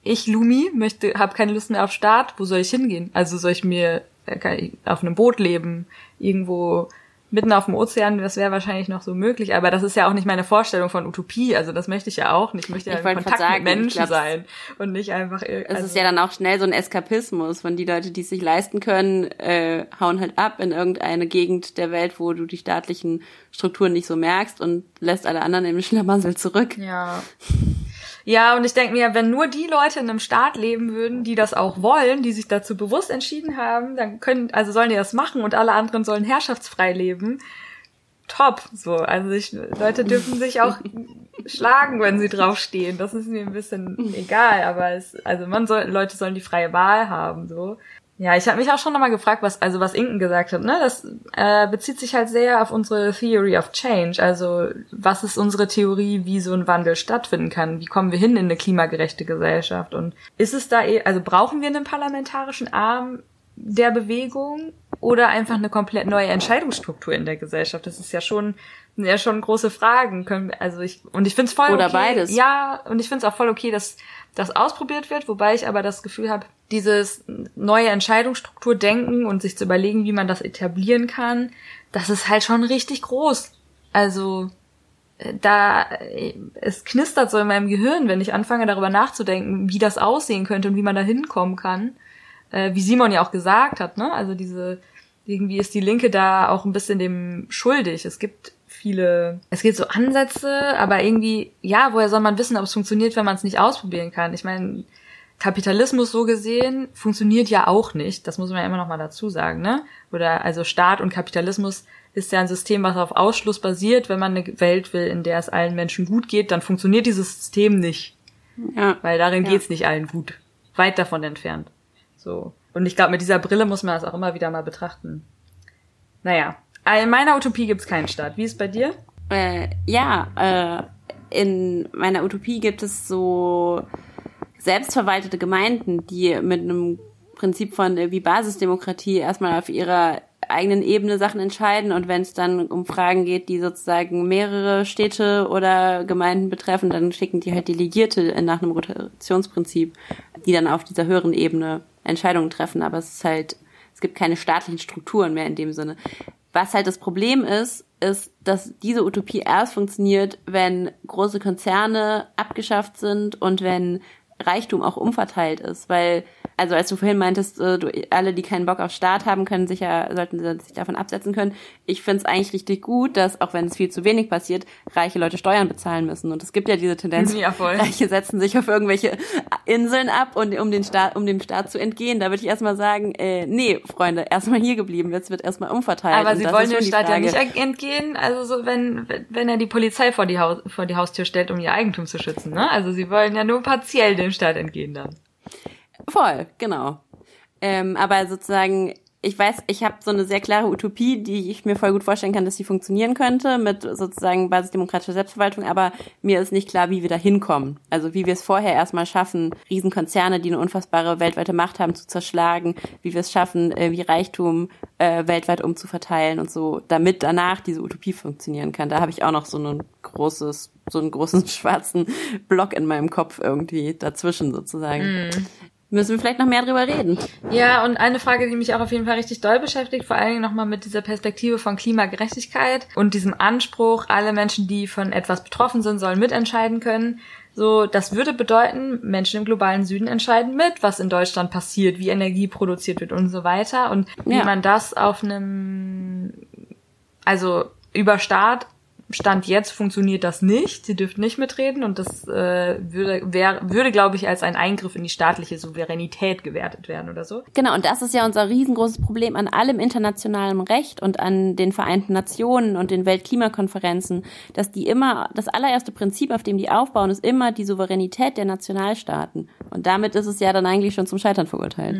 ich Lumi möchte, habe keine Lust mehr auf Staat, wo soll ich hingehen? Also soll ich mir äh, auf einem Boot leben, irgendwo mitten auf dem Ozean, das wäre wahrscheinlich noch so möglich, aber das ist ja auch nicht meine Vorstellung von Utopie, also das möchte ich ja auch nicht. Ich möchte ja Ich in Kontakt sagen, mit Menschen sein und nicht einfach ir- Es also, ist ja dann auch schnell so ein Eskapismus, wenn die Leute, die es sich leisten können, äh, hauen halt ab in irgendeine Gegend der Welt, wo du die staatlichen Strukturen nicht so merkst und lässt alle anderen im Schlamassel zurück. Ja. Ja, und ich denke mir, wenn nur die Leute in einem Staat leben würden, die das auch wollen, die sich dazu bewusst entschieden haben, dann können, also sollen die das machen und alle anderen sollen herrschaftsfrei leben. Top, so. Also ich, Leute dürfen sich auch schlagen, wenn sie draufstehen. Das ist mir ein bisschen egal, aber es, also man soll, Leute sollen die freie Wahl haben, so. Ja, ich habe mich auch schon nochmal gefragt, was also was Inken gesagt hat. Ne, das äh, bezieht sich halt sehr auf unsere Theory of Change. Also was ist unsere Theorie, wie so ein Wandel stattfinden kann? Wie kommen wir hin in eine klimagerechte Gesellschaft? Und ist es da, eh, also brauchen wir einen parlamentarischen Arm der Bewegung oder einfach eine komplett neue Entscheidungsstruktur in der Gesellschaft? Das ist ja schon ja schon große Fragen. Können also ich und ich finde es voll Oder okay. beides. Ja, und ich finde es auch voll okay, dass das ausprobiert wird, wobei ich aber das Gefühl habe, dieses neue Entscheidungsstruktur denken und sich zu überlegen, wie man das etablieren kann, das ist halt schon richtig groß. Also äh, da äh, es knistert so in meinem Gehirn, wenn ich anfange darüber nachzudenken, wie das aussehen könnte und wie man da hinkommen kann. Äh, wie Simon ja auch gesagt hat, ne? Also diese irgendwie ist die Linke da auch ein bisschen dem schuldig. Es gibt viele, es gibt so Ansätze, aber irgendwie, ja, woher soll man wissen, ob es funktioniert, wenn man es nicht ausprobieren kann? Ich meine, Kapitalismus so gesehen funktioniert ja auch nicht. Das muss man ja immer noch mal dazu sagen, ne? Oder also Staat und Kapitalismus ist ja ein System, was auf Ausschluss basiert. Wenn man eine Welt will, in der es allen Menschen gut geht, dann funktioniert dieses System nicht, Ja. weil darin Ja. geht's nicht allen gut. Weit davon entfernt. So. Und ich glaube, mit dieser Brille muss man das auch immer wieder mal betrachten. Naja. In meiner Utopie gibt's keinen Staat. Wie ist bei dir? Äh, ja, äh, in meiner Utopie gibt es so selbstverwaltete Gemeinden, die mit einem Prinzip von äh, wie Basisdemokratie erstmal auf ihrer eigenen Ebene Sachen entscheiden und wenn es dann um Fragen geht, die sozusagen mehrere Städte oder Gemeinden betreffen, dann schicken die halt Delegierte nach einem Rotationsprinzip, die dann auf dieser höheren Ebene Entscheidungen treffen. Aber es ist halt, es gibt keine staatlichen Strukturen mehr in dem Sinne. Was halt das Problem ist, ist, dass diese Utopie erst funktioniert, wenn große Konzerne abgeschafft sind und wenn Reichtum auch umverteilt ist, weil also als du vorhin meintest, äh, du, alle, die keinen Bock auf Staat haben, können sich ja, sollten sich davon absetzen können. Ich finde es eigentlich richtig gut, dass, auch wenn es viel zu wenig passiert, reiche Leute Steuern bezahlen müssen. Und es gibt ja diese Tendenz, Ja. Reiche setzen sich auf irgendwelche Inseln ab, und um den Staat, um dem Staat zu entgehen. Da würde ich erstmal sagen, äh, nee, Freunde, erstmal hier geblieben, jetzt wird erstmal umverteilt. Aber Und sie wollen dem Staat ja nicht entgehen, also so wenn, wenn er die Polizei vor die, Haus, vor die Haustür stellt, um ihr Eigentum zu schützen, ne? Also sie wollen ja nur partiell dem Staat entgehen dann. Voll, genau. Ähm, aber sozusagen, ich weiß, ich habe so eine sehr klare Utopie, die ich mir voll gut vorstellen kann, dass die funktionieren könnte mit sozusagen basisdemokratischer Selbstverwaltung, aber mir ist nicht klar, wie wir da hinkommen. Also wie wir es vorher erstmal schaffen, Riesenkonzerne, die eine unfassbare weltweite Macht haben, zu zerschlagen, wie wir es schaffen, äh, wie Reichtum äh, weltweit umzuverteilen und so, damit danach diese Utopie funktionieren kann. Da habe ich auch noch so ein großes, so einen großen schwarzen Block in meinem Kopf irgendwie dazwischen sozusagen. Müssen wir vielleicht noch mehr drüber reden. Ja, und eine Frage, die mich auch auf jeden Fall richtig doll beschäftigt, vor allen Dingen nochmal mit dieser Perspektive von Klimagerechtigkeit und diesem Anspruch, alle Menschen, die von etwas betroffen sind, sollen mitentscheiden können. So, das würde bedeuten, Menschen im globalen Süden entscheiden mit, was in Deutschland passiert, wie Energie produziert wird und so weiter. Und wie Ja. man das auf einem, also über Staat Stand jetzt funktioniert das nicht. Sie dürfen nicht mitreden und das äh, würde, wär, würde glaube ich, als ein Eingriff in die staatliche Souveränität gewertet werden oder so. Genau, und das ist ja unser riesengroßes Problem an allem internationalen Recht und an den Vereinten Nationen und den Weltklimakonferenzen, dass die immer, das allererste Prinzip, auf dem die aufbauen, ist immer die Souveränität der Nationalstaaten. Und damit ist es ja dann eigentlich schon zum Scheitern verurteilt.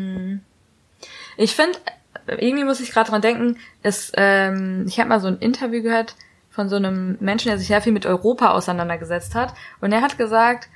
Ich finde, irgendwie muss ich gerade dran denken, dass, ähm, ich habe mal so ein Interview gehört von so einem Menschen, der sich sehr viel mit Europa auseinandergesetzt hat. Und er hat gesagt,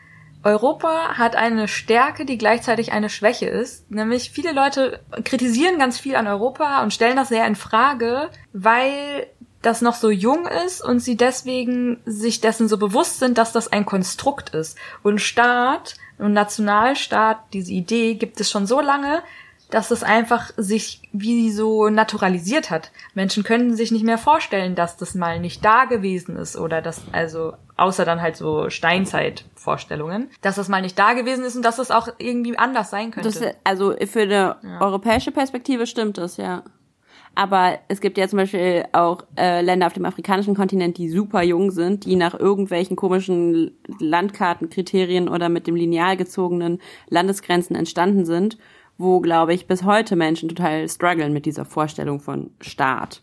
Europa hat eine Stärke, die gleichzeitig eine Schwäche ist. Nämlich viele Leute kritisieren ganz viel an Europa und stellen das sehr in Frage, weil das noch so jung ist und sie deswegen sich dessen so bewusst sind, dass das ein Konstrukt ist. Und Staat und Nationalstaat, diese Idee gibt es schon so lange, dass es einfach sich wie so naturalisiert hat. Menschen können sich nicht mehr vorstellen, dass das mal nicht da gewesen ist oder dass, also, außer dann halt so Steinzeit-Vorstellungen, dass das mal nicht da gewesen ist und dass es auch irgendwie anders sein könnte. Das, also für eine europäische Perspektive stimmt das, ja. Aber es gibt ja zum Beispiel auch äh, Länder auf dem afrikanischen Kontinent, die super jung sind, die nach irgendwelchen komischen Landkartenkriterien oder mit dem Lineal gezogenen Landesgrenzen entstanden sind, wo, glaube ich, bis heute Menschen total strugglen mit dieser Vorstellung von Staat.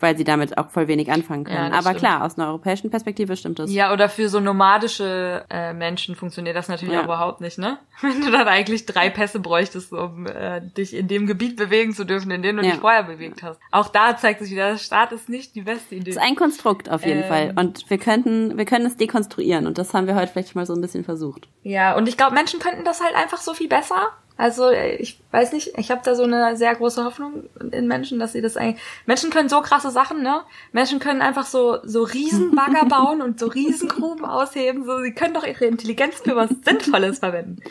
Weil sie damit auch voll wenig anfangen können. Ja, Aber stimmt. klar, aus einer europäischen Perspektive stimmt das. Ja, oder für so nomadische äh, Menschen funktioniert das natürlich Ja. auch überhaupt nicht, ne? Wenn du dann eigentlich drei Pässe bräuchtest, um äh, dich in dem Gebiet bewegen zu dürfen, in dem du Ja. dich vorher bewegt hast. Auch da zeigt sich wieder, der Staat ist nicht die beste Idee. Das ist ein Konstrukt auf jeden Ähm. Fall. Und wir könnten, wir können es dekonstruieren. Und das haben wir heute vielleicht mal so ein bisschen versucht. Ja, und ich glaube, Menschen könnten das halt einfach so viel besser. Also äh, ich weiß nicht, ich habe da so eine sehr große Hoffnung in Menschen, dass sie das eigentlich. Menschen können so krasse Sachen, ne? Menschen können einfach so so Riesenbagger bauen und so Riesengruben ausheben. So, sie können doch ihre Intelligenz für was Sinnvolles verwenden.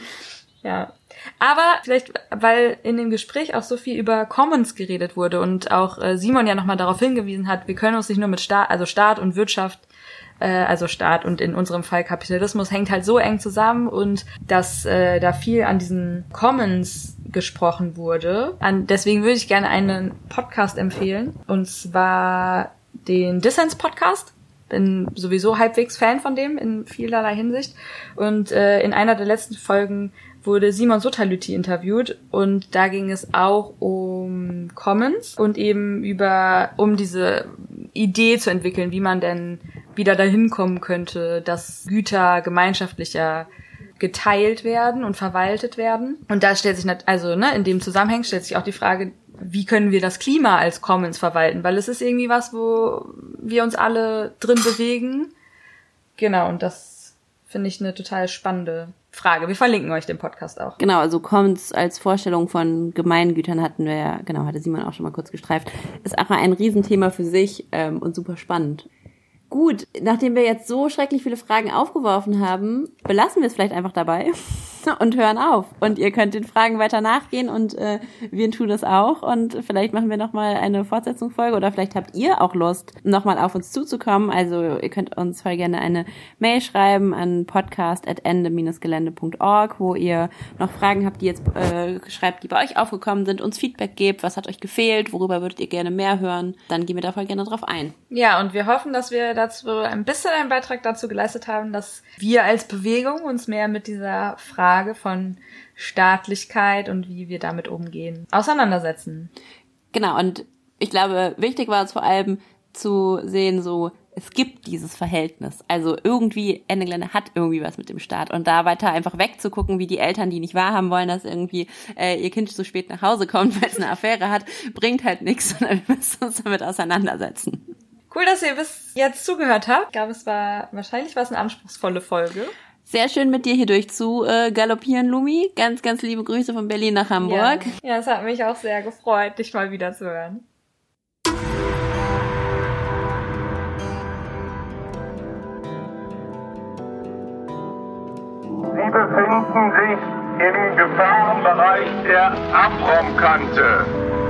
Ja. Aber vielleicht, weil in dem Gespräch auch so viel über Commons geredet wurde und auch äh, Simon ja nochmal darauf hingewiesen hat, wir können uns nicht nur mit Staat, also Staat und Wirtschaft äh, also Staat und in unserem Fall Kapitalismus hängt halt so eng zusammen und dass äh, da viel an diesen Commons gesprochen wurde. An, deswegen würde ich gerne einen Podcast empfehlen und zwar den Dissens Podcast. Bin sowieso halbwegs Fan von dem in vielerlei Hinsicht und äh, in einer der letzten Folgen wurde Simon Sotalüti interviewt und da ging es auch um Commons und eben über um diese Idee zu entwickeln, wie man denn wieder dahin kommen könnte, dass Güter gemeinschaftlicher geteilt werden und verwaltet werden. Und da stellt sich, also ne, in dem Zusammenhang stellt sich auch die Frage, wie können wir das Klima als Commons verwalten? Weil es ist irgendwie was, wo wir uns alle drin bewegen. Genau, und das finde ich eine total spannende Frage. Wir verlinken euch den Podcast auch. Genau, also Commons als Vorstellung von Gemeingütern hatten wir ja, genau, hatte Simon auch schon mal kurz gestreift. Ist auch ein Riesenthema für sich ähm, und super spannend. Gut, nachdem wir jetzt so schrecklich viele Fragen aufgeworfen haben, belassen wir es vielleicht einfach dabei und hören auf. Und ihr könnt den Fragen weiter nachgehen und äh, wir tun das auch. Und vielleicht machen wir nochmal eine Fortsetzungsfolge oder vielleicht habt ihr auch Lust, nochmal auf uns zuzukommen. Also ihr könnt uns voll gerne eine Mail schreiben an podcast.ende-gelände.org, wo ihr noch Fragen habt, die jetzt äh, schreibt, die bei euch aufgekommen sind, uns Feedback gebt, was hat euch gefehlt, worüber würdet ihr gerne mehr hören. Dann gehen wir da voll gerne drauf ein. Ja, und wir hoffen, dass wir dazu ein bisschen einen Beitrag dazu geleistet haben, dass wir als Bewegung uns mehr mit dieser Frage von Staatlichkeit und wie wir damit umgehen auseinandersetzen. Genau, und ich glaube, wichtig war es vor allem zu sehen, so, es gibt dieses Verhältnis. Also irgendwie, Ende Gelände hat irgendwie was mit dem Staat. Und da weiter einfach wegzugucken, wie die Eltern, die nicht wahrhaben wollen, dass irgendwie äh, ihr Kind zu spät nach Hause kommt, weil es eine Affäre hat, bringt halt nichts, sondern wir müssen uns damit auseinandersetzen. Cool, dass ihr bis jetzt zugehört habt. Ich glaube, es war wahrscheinlich war es eine anspruchsvolle Folge. Sehr schön mit dir hier durch zu äh, galoppieren, Lumi. Ganz, ganz liebe Grüße von Berlin nach Hamburg. Ja. ja, es hat mich auch sehr gefreut, dich mal wieder zu hören. Sie befinden sich im Gefahrenbereich der Abraumkante.